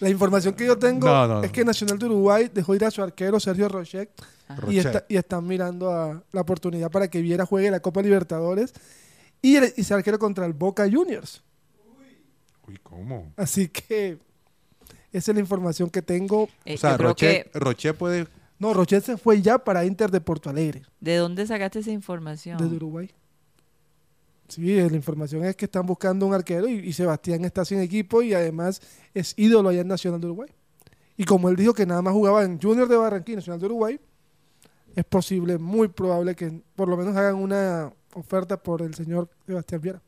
La información que yo tengo No, no, es que Nacional de Uruguay dejó ir a su arquero Sergio Rochet y, Rochet. está- y están mirando a la oportunidad para que Viera juegue la Copa Libertadores y, el- y sea arquero contra el Boca Juniors. Uy, ¿cómo? Así que esa es la información que tengo. Eh, o sea, Rochet, que. Rochet puede... No, Rochet se fue ya para Inter de Porto Alegre, ¿De dónde sacaste esa información? desde Uruguay. Sí, eh, la información es que están buscando un arquero y, y Sebastián está sin equipo y además es ídolo allá en Nacional de Uruguay. Y como él dijo que nada más jugaba en Junior de Barranquilla Nacional de Uruguay, es posible, muy probable que por lo menos hagan una oferta por el señor Sebastián Viera.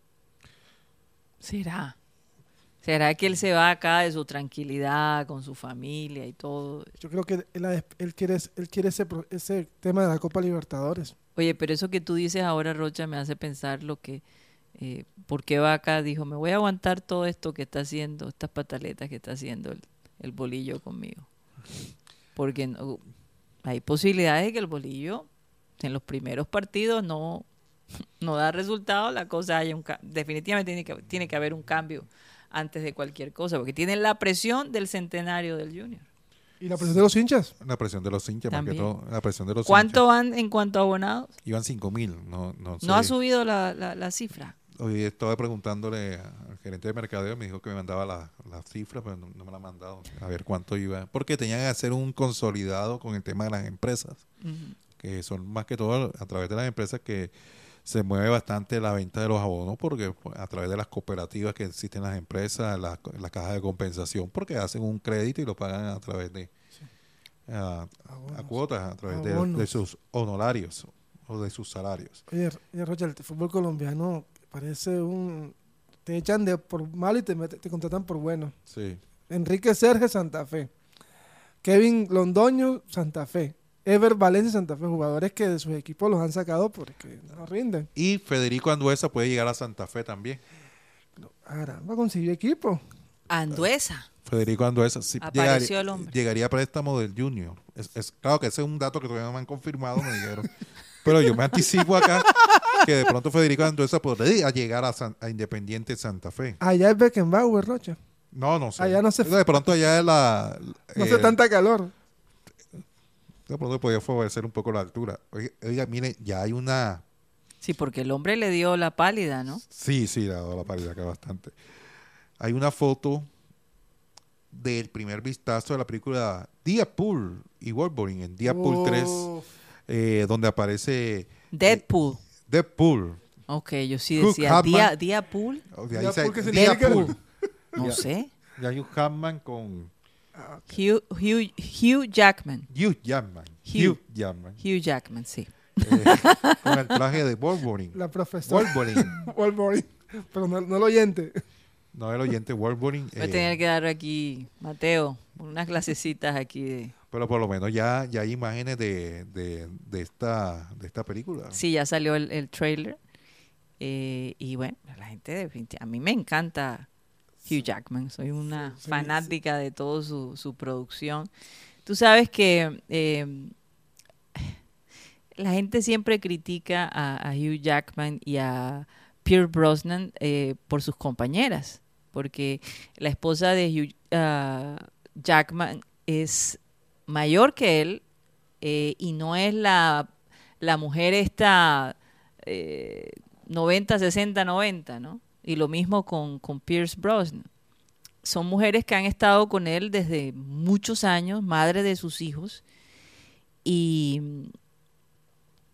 ¿Será? ¿Será que él se va acá de su tranquilidad con su familia y todo? Yo creo que él, él quiere, él quiere ese, ese tema de la Copa Libertadores. Oye, pero eso que tú dices ahora, Rocha, me hace pensar lo que... Eh, ¿Por qué Vaca dijo, me voy a aguantar todo esto que está haciendo, estas pataletas que está haciendo el, el bolillo conmigo? Porque no- hay posibilidades de que el bolillo en los primeros partidos no, no da resultado, la cosa haya un definitivamente tiene que, tiene que haber un cambio antes de cualquier cosa, porque tienen la presión del centenario del Junior. ¿Y la presión de los hinchas? La presión de los hinchas, más que También. todo. La presión de los ¿Cuánto van en cuanto a abonados? hinchas. Iban 5 mil. No, no, No ha subido la, la, la cifra. Hoy estaba preguntándole al gerente de mercadeo, me dijo que me mandaba la, la cifra, pero no, no me la ha mandado. A ver cuánto iba. Porque tenían que hacer un consolidado con el tema de las empresas, que son más que todo a través de las empresas que se mueve bastante la venta de los abonos, porque pues, a través de las cooperativas que existen en las empresas, las la cajas de compensación, porque hacen un crédito y lo pagan a través de a, a cuotas, a través de, sus honorarios o de sus salarios. Oye, oye, Rocha, el fútbol colombiano parece un... Te echan de por malo y te, te contratan por bueno. Sí. Enrique Serge, Santa Fe. Kevin Londoño, Santa Fe. Ever Valencia, Santa Fe. Jugadores que de sus equipos los han sacado porque no rinden. Y Federico Anduesa puede llegar a Santa Fe también. Caramba, consiguió equipo. Anduesa. Federico Anduesa sí, Apareció llegaría, el hombre. llegaría a préstamo del Junior. Es, es- claro que ese es un dato que todavía no me han confirmado, me dijeron. Pero yo me anticipo acá que de pronto Federico Anduesa podría llegar a, San- a Independiente Santa Fe. Allá es Beckenbauer, Rocha. No, no sé. Allá no se- De pronto allá es la... No eh, hace tanta calor. De pronto podría favorecer un poco la altura. Oiga, oiga, mire, ya hay una... Sí, porque el hombre le dio la pálida, ¿no? Sí, sí, le ha dado la paridad acá bastante. Hay una foto del primer vistazo de la película Deadpool y Wolverine en Deadpool 3, Uf. eh, donde aparece Deadpool. Deadpool. Ok, yo sí Hugh decía. ¿Día, Deadpool? Deadpool. No sé. Y hay Hugh Jackman con Hugh, Hugh, Hugh Jackman. Hugh Jackman. Hugh. Hugh Jackman. Hugh Jackman, sí. eh, con el traje de Wolverine. La profesora. Wolverine. Wolverine. Pero no, no el oyente. No el oyente Wolverine. Voy a eh, tener que dar aquí, Mateo, unas clasecitas aquí de... Pero por lo menos ya, ya hay imágenes de, de, de esta, de esta película. Sí, ya salió el, el trailer. Eh, y bueno, la gente. A mí me encanta Hugh Jackman. Soy una Sí, fanática de toda su, su producción. Tú sabes que eh, la gente siempre critica a, a Hugh Jackman y a Pierre Brosnan eh, por sus compañeras. Porque la esposa de Hugh ah, Jackman es mayor que él eh, y no es la, la mujer esta eh, 90, 60, 90, ¿no? Y lo mismo con, con Pierce Brosnan. Son mujeres que han estado con él desde muchos años, madre de sus hijos, y,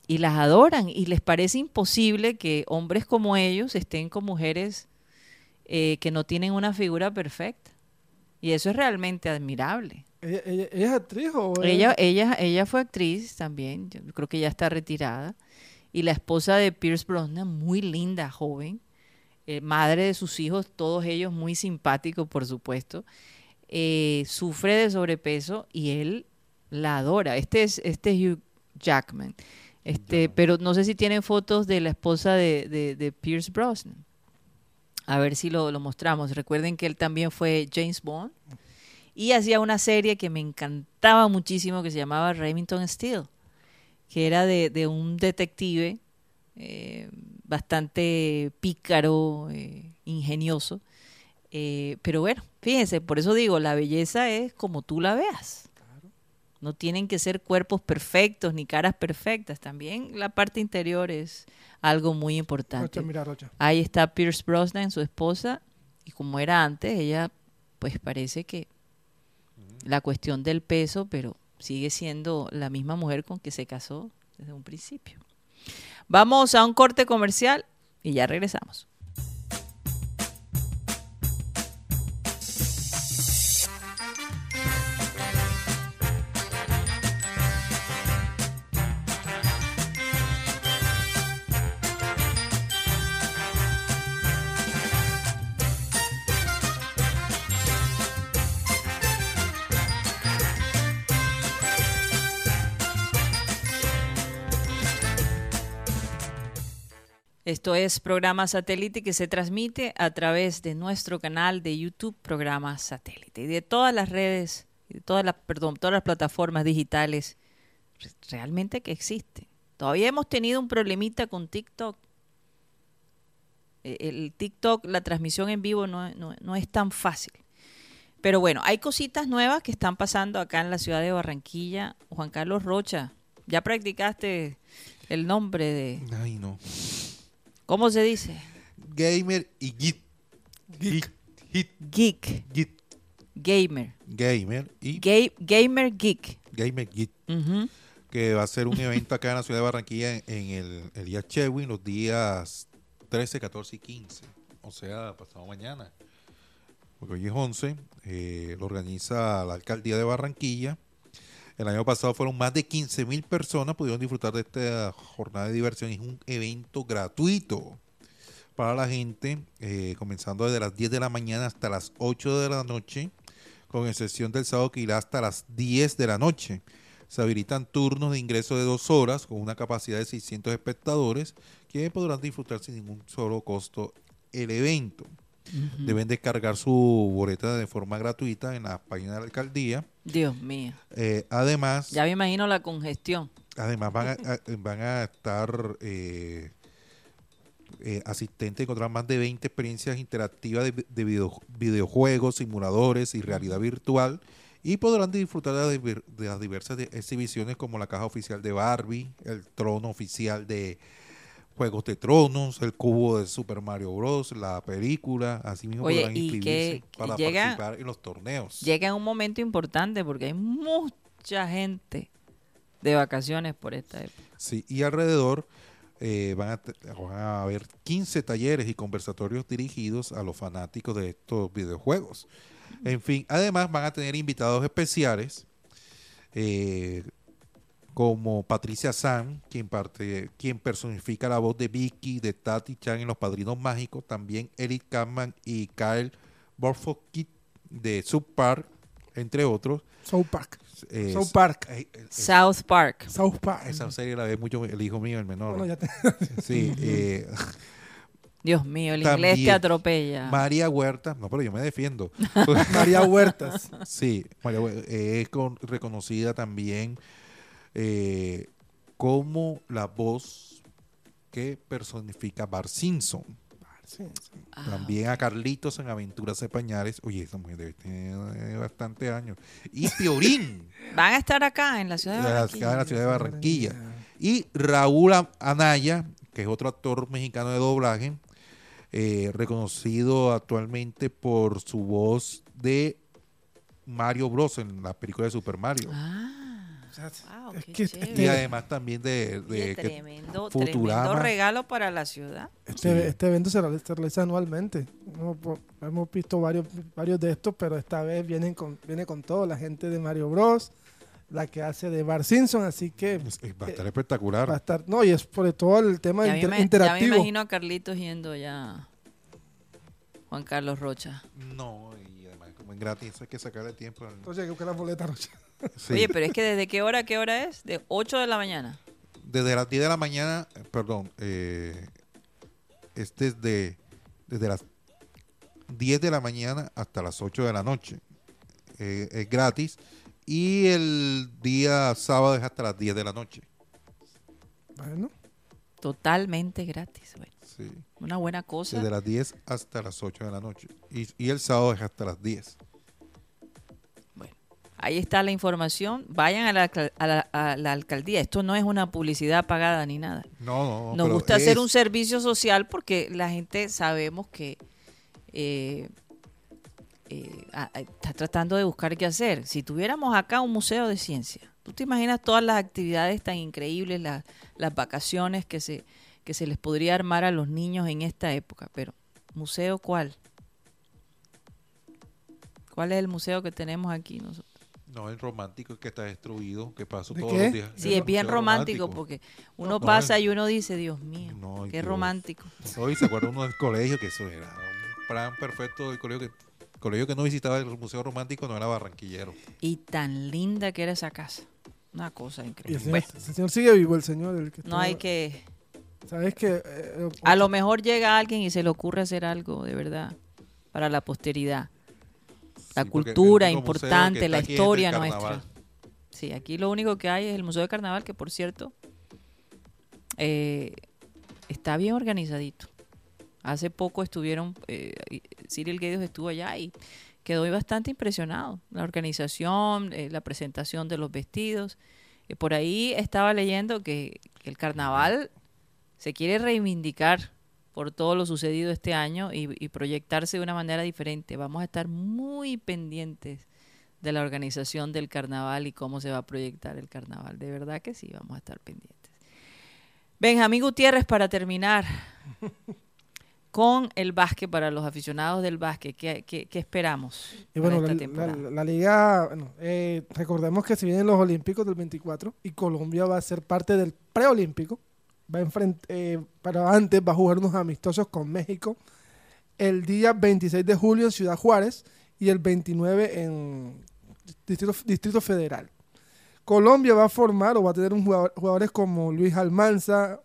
y las adoran y les parece imposible que hombres como ellos estén con mujeres eh, que no tienen una figura perfecta. Y eso es realmente admirable. ¿Ella, ella- ella es actriz o Ella, ella, ella fue actriz también, yo creo que ya está retirada. Y la esposa de Pierce Brosnan, muy linda, joven, eh, madre de sus hijos, todos ellos muy simpáticos, por supuesto. eh, sufre de sobrepeso y él la adora. Este es, este es Hugh Jackman. Este, pero no sé si tienen fotos de la esposa de, de, de Pierce Brosnan. A ver si lo, lo mostramos. Recuerden que él también fue James Bond y hacía una serie que me encantaba muchísimo que se llamaba Remington Steele, que era de, de un detective eh, bastante pícaro, eh, ingenioso. Eh, pero bueno, fíjense, por eso digo, la belleza es como tú la veas. No tienen que ser cuerpos perfectos ni caras perfectas. También la parte interior es algo muy importante. Rocha, mira, Rocha. Ahí está Pierce Brosnan, su esposa, y como era antes, ella pues parece que la cuestión del peso, pero sigue siendo la misma mujer con que se casó desde un principio. Vamos a un corte comercial Y ya regresamos. Esto es programa satélite que se transmite a través de nuestro canal de YouTube, programa satélite, y de todas las redes, de todas las, perdón, todas las plataformas digitales re- realmente que existen. Todavía hemos tenido un problemita con TikTok. Eh, El TikTok, la transmisión en vivo no- no es tan fácil. Pero bueno, hay cositas nuevas que están pasando acá en la ciudad de Barranquilla. Juan Carlos Rocha, ya practicaste el nombre de... Ay, no. ¿Cómo se dice? Gamer y Git. Geek. Geek. Git. Gamer. Gamer y Ga- gamer Geek. Gamer. Ujú. Que va a ser un evento acá en la ciudad de Barranquilla en, en el, el día Chewin los días 13, 14 y 15. O sea, pasado mañana. Porque hoy es 11. eh, lo organiza la alcaldía de Barranquilla. El año pasado fueron más de 15 mil personas pudieron disfrutar de esta jornada de diversión. Es un evento gratuito para la gente, eh, comenzando desde las 10 de la mañana hasta las 8 de la noche, con excepción del sábado que irá hasta las 10 de la noche. Se habilitan turnos de ingreso de dos horas con una capacidad de 600 espectadores que podrán disfrutar sin ningún solo costo el evento. Deben descargar su boleta de forma gratuita en la página de la alcaldía. Dios mío. Eh, además, Ya me imagino la congestión. Además van a, a- van a estar eh, eh, asistentes, encontrar más de 20 experiencias interactivas de, de video- videojuegos, simuladores y realidad virtual y podrán disfrutar de, las divir- de las diversas de- exhibiciones como la caja oficial de Barbie, el trono oficial de Juegos de Tronos, el cubo de Super Mario Bros, la película, así mismo Oye, podrán inscribirse para llega- participar en los torneos. Llega un momento importante porque hay mucha gente de vacaciones por esta época. Sí, y alrededor eh, van, a, te- van a haber 15 talleres y conversatorios dirigidos a los fanáticos de estos videojuegos. En fin, además van a tener invitados especiales eh, como Patricia Sam, quien, parte, quien personifica la voz de Vicky, de Tati Chan en Los Padrinos Mágicos, también Eric Kampman y Kyle Borfokit de Sub Park, entre otros. South Park. Eh, South Park. eh, eh, South Park. South Park. esa serie la ve mucho el hijo mío, el menor. Bueno, ya te- Sí, eh, Dios mío, el inglés También. te atropella. María Huerta, no, pero yo me defiendo. María Huertas. Sí, María es con- reconocida también eh, como la voz que personifica a Bar Simpson. Sí, sí. Ah, También a Carlitos en Aventuras de. Oye, esa mujer debe tener bastante años. Y Piorín, Van a estar acá en la ciudad de de la, Barranquilla. de la ciudad de Barranquilla. Y Raúl Anaya, que es otro actor mexicano de doblaje, eh, reconocido actualmente por su voz de Mario Bros. en la película de Super Mario. Ah, wow, es qué que chévere. y este, además también de, de Oye, que tremendo, Futurama. tremendo regalo para la ciudad. este, Sí. este evento se realiza, se realiza anualmente. Hemos, visto varios, varios de estos, pero esta vez vienen con, viene con todo. La gente de Mario Bros, la que hace de Bar Simpson, así que pues, eh, va a estar va a espectacular. estar. No, y es por todo el tema Ya me, inter- ima- ya me interactivo. imagino a Carlitos yendo ya. Juan Carlos Rocha. No, y además como es gratis, hay que sacarle tiempo. al- Entonces hay que buscar la boleta, Rocha. Sí. Oye, pero es que desde qué hora, qué hora es? De 8 de la mañana. Desde las 10 de la mañana, perdón, eh, es desde, desde las 10 de la mañana hasta las 8 de la noche. Eh, es gratis. Y el día sábado es hasta las 10 de la noche. Bueno, Totalmente gratis. Bueno, Sí. una buena cosa. Desde las 10 hasta las 8 de la noche. Y, y el sábado es hasta las 10. Ahí está la información. Vayan a la, alcal- a la- a la alcaldía. Esto no es una publicidad pagada ni nada. No, no, Nos gusta hacer un servicio social porque la gente sabemos que eh, eh, está tratando de buscar qué hacer. Si tuviéramos acá un museo de ciencia, ¿tú te imaginas todas las actividades tan increíbles, la- las vacaciones que se, que se les podría armar a los niños en esta época. Pero, ¿museo cuál? ¿Cuál es el museo que tenemos aquí nosotros? No, el romántico que está destruido, que pasó ¿De todos qué? los días. Sí, es bien romántico porque uno No, pasa y uno dice, Dios mío, No, qué Dios. romántico. Hoy se acuerda uno del colegio que eso era un plan perfecto del colegio que el colegio que no visitaba el museo romántico no era barranquillero. Y tan linda que era esa casa. Una cosa el increíble. señor, Bueno, el señor sigue vivo, el señor. El que no hay que... ¿Sabes que eh, A lo mejor llega alguien y se le ocurre hacer algo de verdad para la posteridad. La Sí, cultura importante, la historia nuestra. Sí, aquí lo único que hay es el Museo de Carnaval, que por cierto eh, está bien organizadito. Hace poco estuvieron, eh, Cyril Guedes estuvo allá y quedó bastante impresionado. La organización, eh, la presentación de los vestidos. Eh, por ahí estaba leyendo que, que el carnaval se quiere reivindicar por todo lo sucedido este año y, y proyectarse de una manera diferente. Vamos a estar muy pendientes de la organización del carnaval y cómo se va a proyectar el carnaval. De verdad que sí, vamos a estar pendientes. Benjamín Gutiérrez, para terminar con el básquet para los aficionados del básquet, ¿qué, qué- qué esperamos Y bueno, la, esta temporada? la- la liga, bueno, eh, recordemos que se vienen los Olímpicos del 24 y Colombia va a ser parte del preolímpico. Va a enfrent- eh, para antes va a jugar unos amistosos con México el día 26 de julio en Ciudad Juárez y el 29 en Distrito, Distrito Federal. Colombia va a formar o va a tener un jugador- jugadores como Luis Almanza,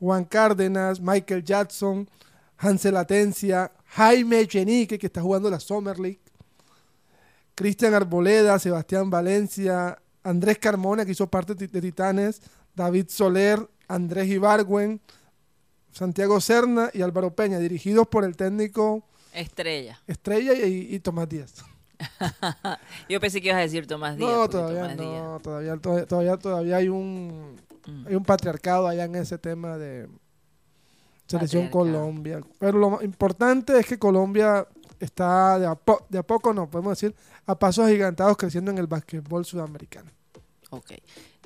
Juan Cárdenas, Michael Jackson, Hansel Atencia, Jaime Chenique, que está jugando la Summer League, Cristian Arboleda, Sebastián Valencia, Andrés Carmona, que hizo parte de Titanes, David Soler, Andrés Ibargüen, Santiago Serna y Álvaro Peña, dirigidos por el técnico Estrella. Estrella y, y Tomás Díaz. Yo pensé que ibas a decir Tomás Díaz. No, todavía Tomás Díaz- no, todavía, todavía, todavía, todavía hay un hay un patriarcado allá en ese tema de selección. Colombia. Pero lo importante es que Colombia está de a, po- de a poco, no, podemos decir, a pasos agigantados creciendo en el básquetbol sudamericano. Ok.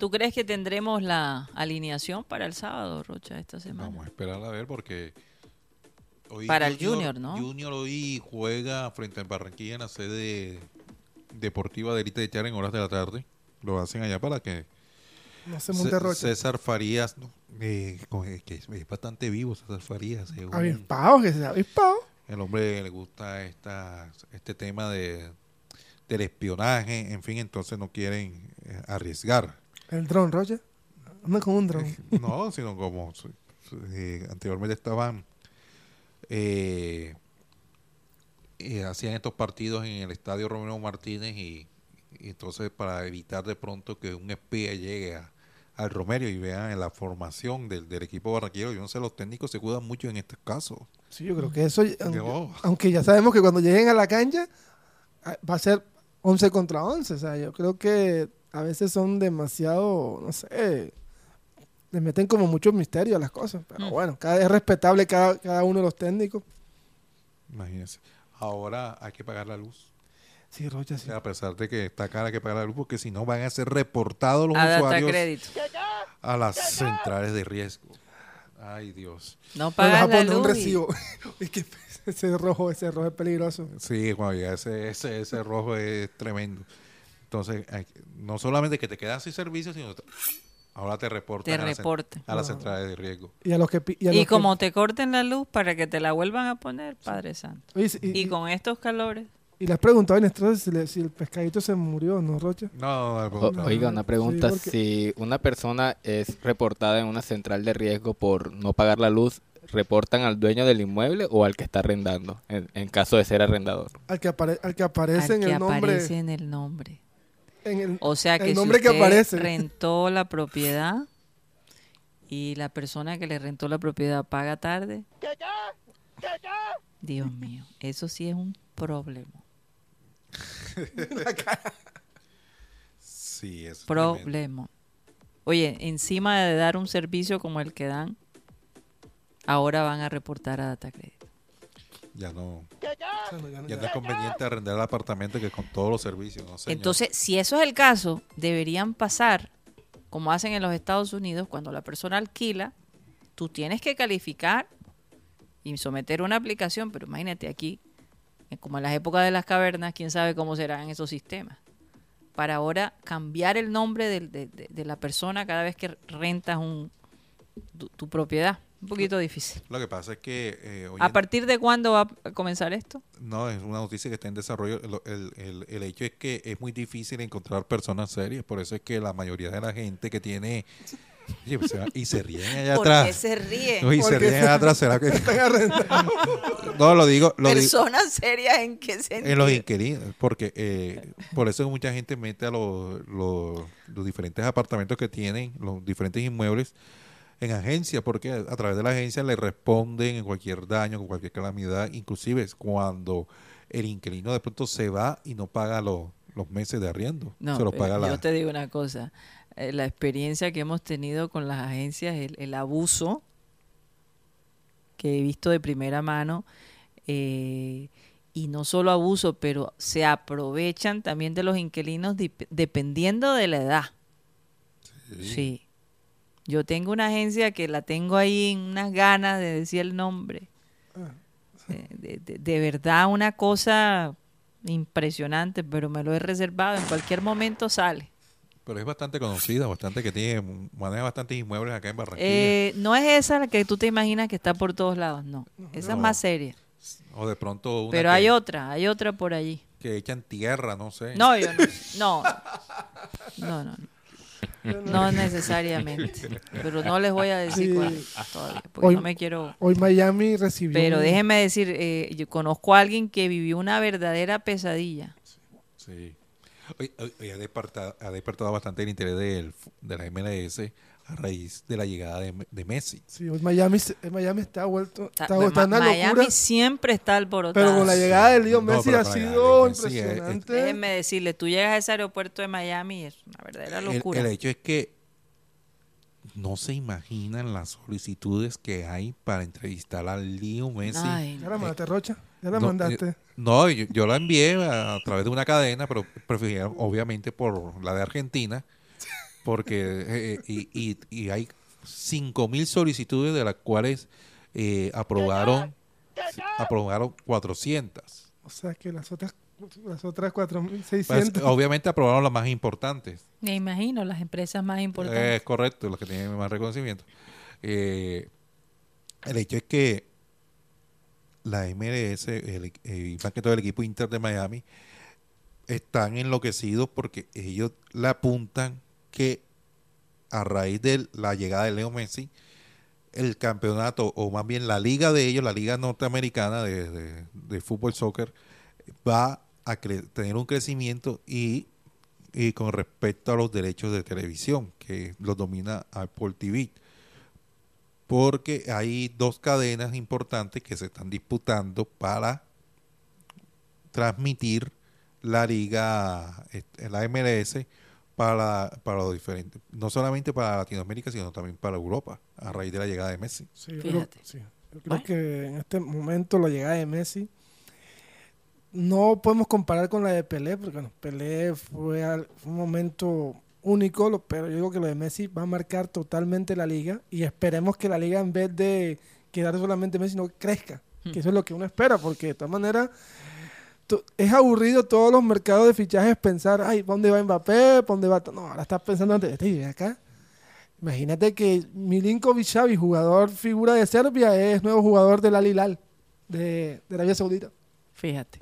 ¿Tú crees que tendremos la alineación para el sábado, Rocha, esta semana? Vamos a esperar a ver porque hoy Para el Junior, ¿no? Junior hoy juega frente al Barranquilla en la sede deportiva de Elite de Char en horas de la tarde. Lo hacen allá para que No se C- monte Rocha. César Farías, no, eh, eh, que es, es bastante vivo César Farías. es un- Avispado, que sea avispado. el hombre le gusta esta, este tema de del espionaje, en fin, entonces no quieren eh, arriesgar. El dron, Rocha. Anda con un dron. No, sino como eh, anteriormente estaban eh, eh, hacían estos partidos en el estadio Romero Martínez y, y entonces para evitar de pronto que un espía llegue a- al Romero y vean la formación del, del equipo barranquero, yo no sé, los técnicos se cuidan mucho en este caso. Sí, yo creo que eso, aunque ya sabemos que cuando lleguen a la cancha ah, va a ser 11 contra 11. O sea, yo creo que a veces son demasiado, no sé, le meten como mucho misterio a las cosas. Pero Mm. bueno, cada, es respetable cada, cada uno de los técnicos. Imagínense. Ahora hay que pagar la luz. Sí, Rocha, sí. a pesar de que está cara hay que pagar la luz porque si no van a ser reportados los A usuarios crédito. a las centrales de riesgo. Ay, Dios. No pagas a la poner un luz. y- recibo. es que ese rojo, ese rojo es peligroso. Sí, cuando llega ese, ese, ese rojo es tremendo. Entonces, que- no solamente que te quedas sin servicio, sino ahora te reportan Te a, las cen- reportan. a las centrales de riesgo. Y a los que... Y, a Y los que- como te corten la luz para que te la vuelvan a poner, Padre Santo. Y, Y con estos calores. y le has preguntado a Néstor si, le- si el pescadito se murió, ¿no, Rocha? No, no, no, oiga, una pregunta, porque- si una persona es reportada en una central de riesgo por no pagar la luz, ¿reportan al dueño del inmueble o al que está arrendando, en, en caso de ser arrendador? Al que, apare- al que aparece al en que el nombre... aparece en el nombre. En el- O sea que el nombre si que usted aparece. rentó la propiedad y la persona que le rentó la propiedad paga tarde. Dios mío, eso sí es un problema. Sí, es tremendo. Problema. Oye, encima de dar un servicio como el que dan, ahora van a reportar a Data Credit. Ya no, Ya no, ya no, ya ya. no es conveniente arrendar el apartamento que con todos los servicios. Entonces, si eso es el caso, deberían pasar, como hacen en los Estados Unidos, cuando la persona alquila, tú tienes que calificar y someter una aplicación, pero imagínate aquí, eh, como en las épocas de las cavernas, quién sabe cómo serán esos sistemas. Para ahora cambiar el nombre de, de- de la persona cada vez que rentas un, tu, tu propiedad. Un poquito difícil. Lo que pasa es que eh, hoy ¿A en- partir de cuándo va a comenzar esto? No, es una noticia que está en desarrollo. Lo- El, el- el hecho es que es muy difícil encontrar personas serias. Por eso es que la mayoría de la gente que tiene... Oye, pues se va- y se ríen allá ¿Por atrás. qué se ríen? No, y se ríen allá atrás. ¿Será que...? no, lo digo... Lo digo ¿Personas serias en qué sentido? en los inquilinos. Porque eh, por eso mucha gente mete a los, los, los diferentes apartamentos que tienen, los diferentes inmuebles, en agencia, porque a, través de la agencia le responden en cualquier daño, con cualquier calamidad, inclusive es cuando el inquilino de pronto se va y no paga los, los meses de arriendo. No, se los paga la... yo te digo una cosa. eh, la experiencia que hemos tenido con las agencias, el, el abuso que he visto de primera mano, eh, y no solo abuso, pero se aprovechan también de los inquilinos dependiendo de la edad. Sí. Yo tengo una agencia que la tengo ahí en unas ganas de decir el nombre. Eh, De, de- de verdad una cosa impresionante, pero me lo he reservado. En cualquier momento sale. Pero es bastante conocida, bastante que tiene, maneja bastantes inmuebles acá en Barranquilla. Eh, no es esa la que tú te imaginas que está por todos lados, no. Esa es más seria. o de pronto una Pero que, hay otra, hay otra por allí. que echan tierra, no sé. No, yo no. No, no, no. No necesariamente. Pero no les voy a decir Sí. cuál todavía, porque Hoy- no me quiero... Hoy Miami recibió. Pero un- déjenme decir, eh, yo conozco a alguien que vivió una verdadera pesadilla. Sí. Hoy, hoy- hoy ha, despertado, ha despertado bastante el interés del, de la MLS a raíz de la llegada de, de Messi. Sí, Miami, eh, Miami está vuelto. Está, Ma- está en una Miami locura. siempre está alborotada. Pero con la llegada de Leo No, Messi ha sido impresionante. Déjenme decirle, tú llegas a ese aeropuerto de Miami y es una verdadera locura. el hecho es que no se imaginan las solicitudes que hay para entrevistar a Leo Messi. Ay, Ya la mandaste, Rocha. Ya la No, mandaste. eh, No, yo, yo la envié a, a través de una cadena, pero prefirieron obviamente por la de Argentina, porque eh, y, y- y hay 5.000 solicitudes de las cuales eh, aprobaron aprobaron 400. O sea que las otras, las otras Pues, 4.600. obviamente aprobaron las más importantes. Me imagino, las empresas más importantes. Es correcto, los que tienen más reconocimiento. Eh, el hecho es que la MLS, el, eh, y más que todo el equipo Inter de Miami, están enloquecidos porque ellos le apuntan que a raíz de la llegada de Leo Messi, el campeonato, o más bien la liga de ellos, la liga norteamericana de, de- de fútbol soccer, va a tener un crecimiento y, y con respecto a los derechos de televisión, que los domina Apple TV. Porque hay dos cadenas importantes que se están disputando para transmitir la liga, este, la MLS, para, para los diferentes, no solamente para Latinoamérica, sino también para Europa, a raíz de la llegada de Messi. Sí, yo creo, Fíjate. sí. Yo creo Bueno. que en este momento la llegada de Messi no podemos comparar con la de Pelé, porque bueno, Pelé fue, al- fue un momento único, lo- pero yo digo que lo de Messi va a marcar totalmente la liga y esperemos que la liga en vez de quedar solamente Messi no crezca, que eso es lo que uno espera, porque de todas maneras es aburrido todos los mercados de fichajes pensar, ay, ¿pa' dónde va Mbappé? ¿Pa' dónde va? No, ahora estás pensando antes, "Este, ven acá. Imagínate que Milinkovic Xavi, jugador figura de Serbia, es nuevo jugador del Al Hilal de, de Arabia Saudita. Fíjate.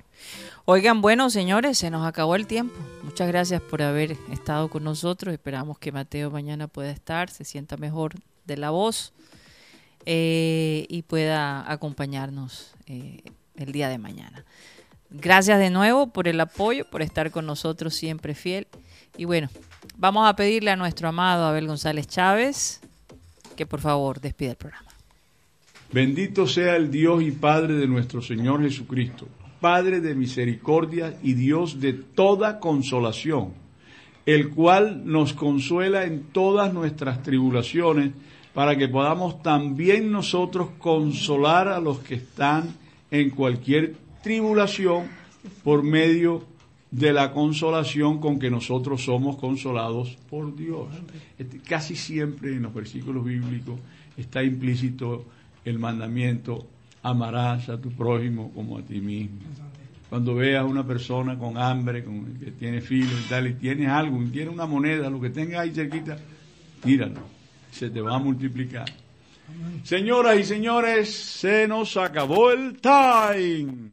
Oigan, bueno, señores, se nos acabó el tiempo. Muchas gracias por haber estado con nosotros. Esperamos que Mateo mañana pueda estar, se sienta mejor de la voz eh, y pueda acompañarnos eh, el día de mañana. Gracias de nuevo por el apoyo, por estar con nosotros siempre fiel. Y bueno, vamos a pedirle a nuestro amado Abel González Chávez que por favor despida el programa. Bendito sea el Dios y Padre de nuestro Señor Jesucristo, Padre de misericordia y Dios de toda consolación, el cual nos consuela en todas nuestras tribulaciones, para que podamos también nosotros consolar a los que están en cualquier tribulación por medio de la consolación con que nosotros somos consolados por Dios. Este, Casi siempre en los versículos bíblicos está implícito el mandamiento, amarás a tu prójimo como a ti mismo. Cuando veas a una persona con hambre, con, que tiene filo y tal, y tienes algo, y tiene una moneda, lo que tengas ahí cerquita, tíralo, se te va a multiplicar. Señoras y señores, se nos acabó el time.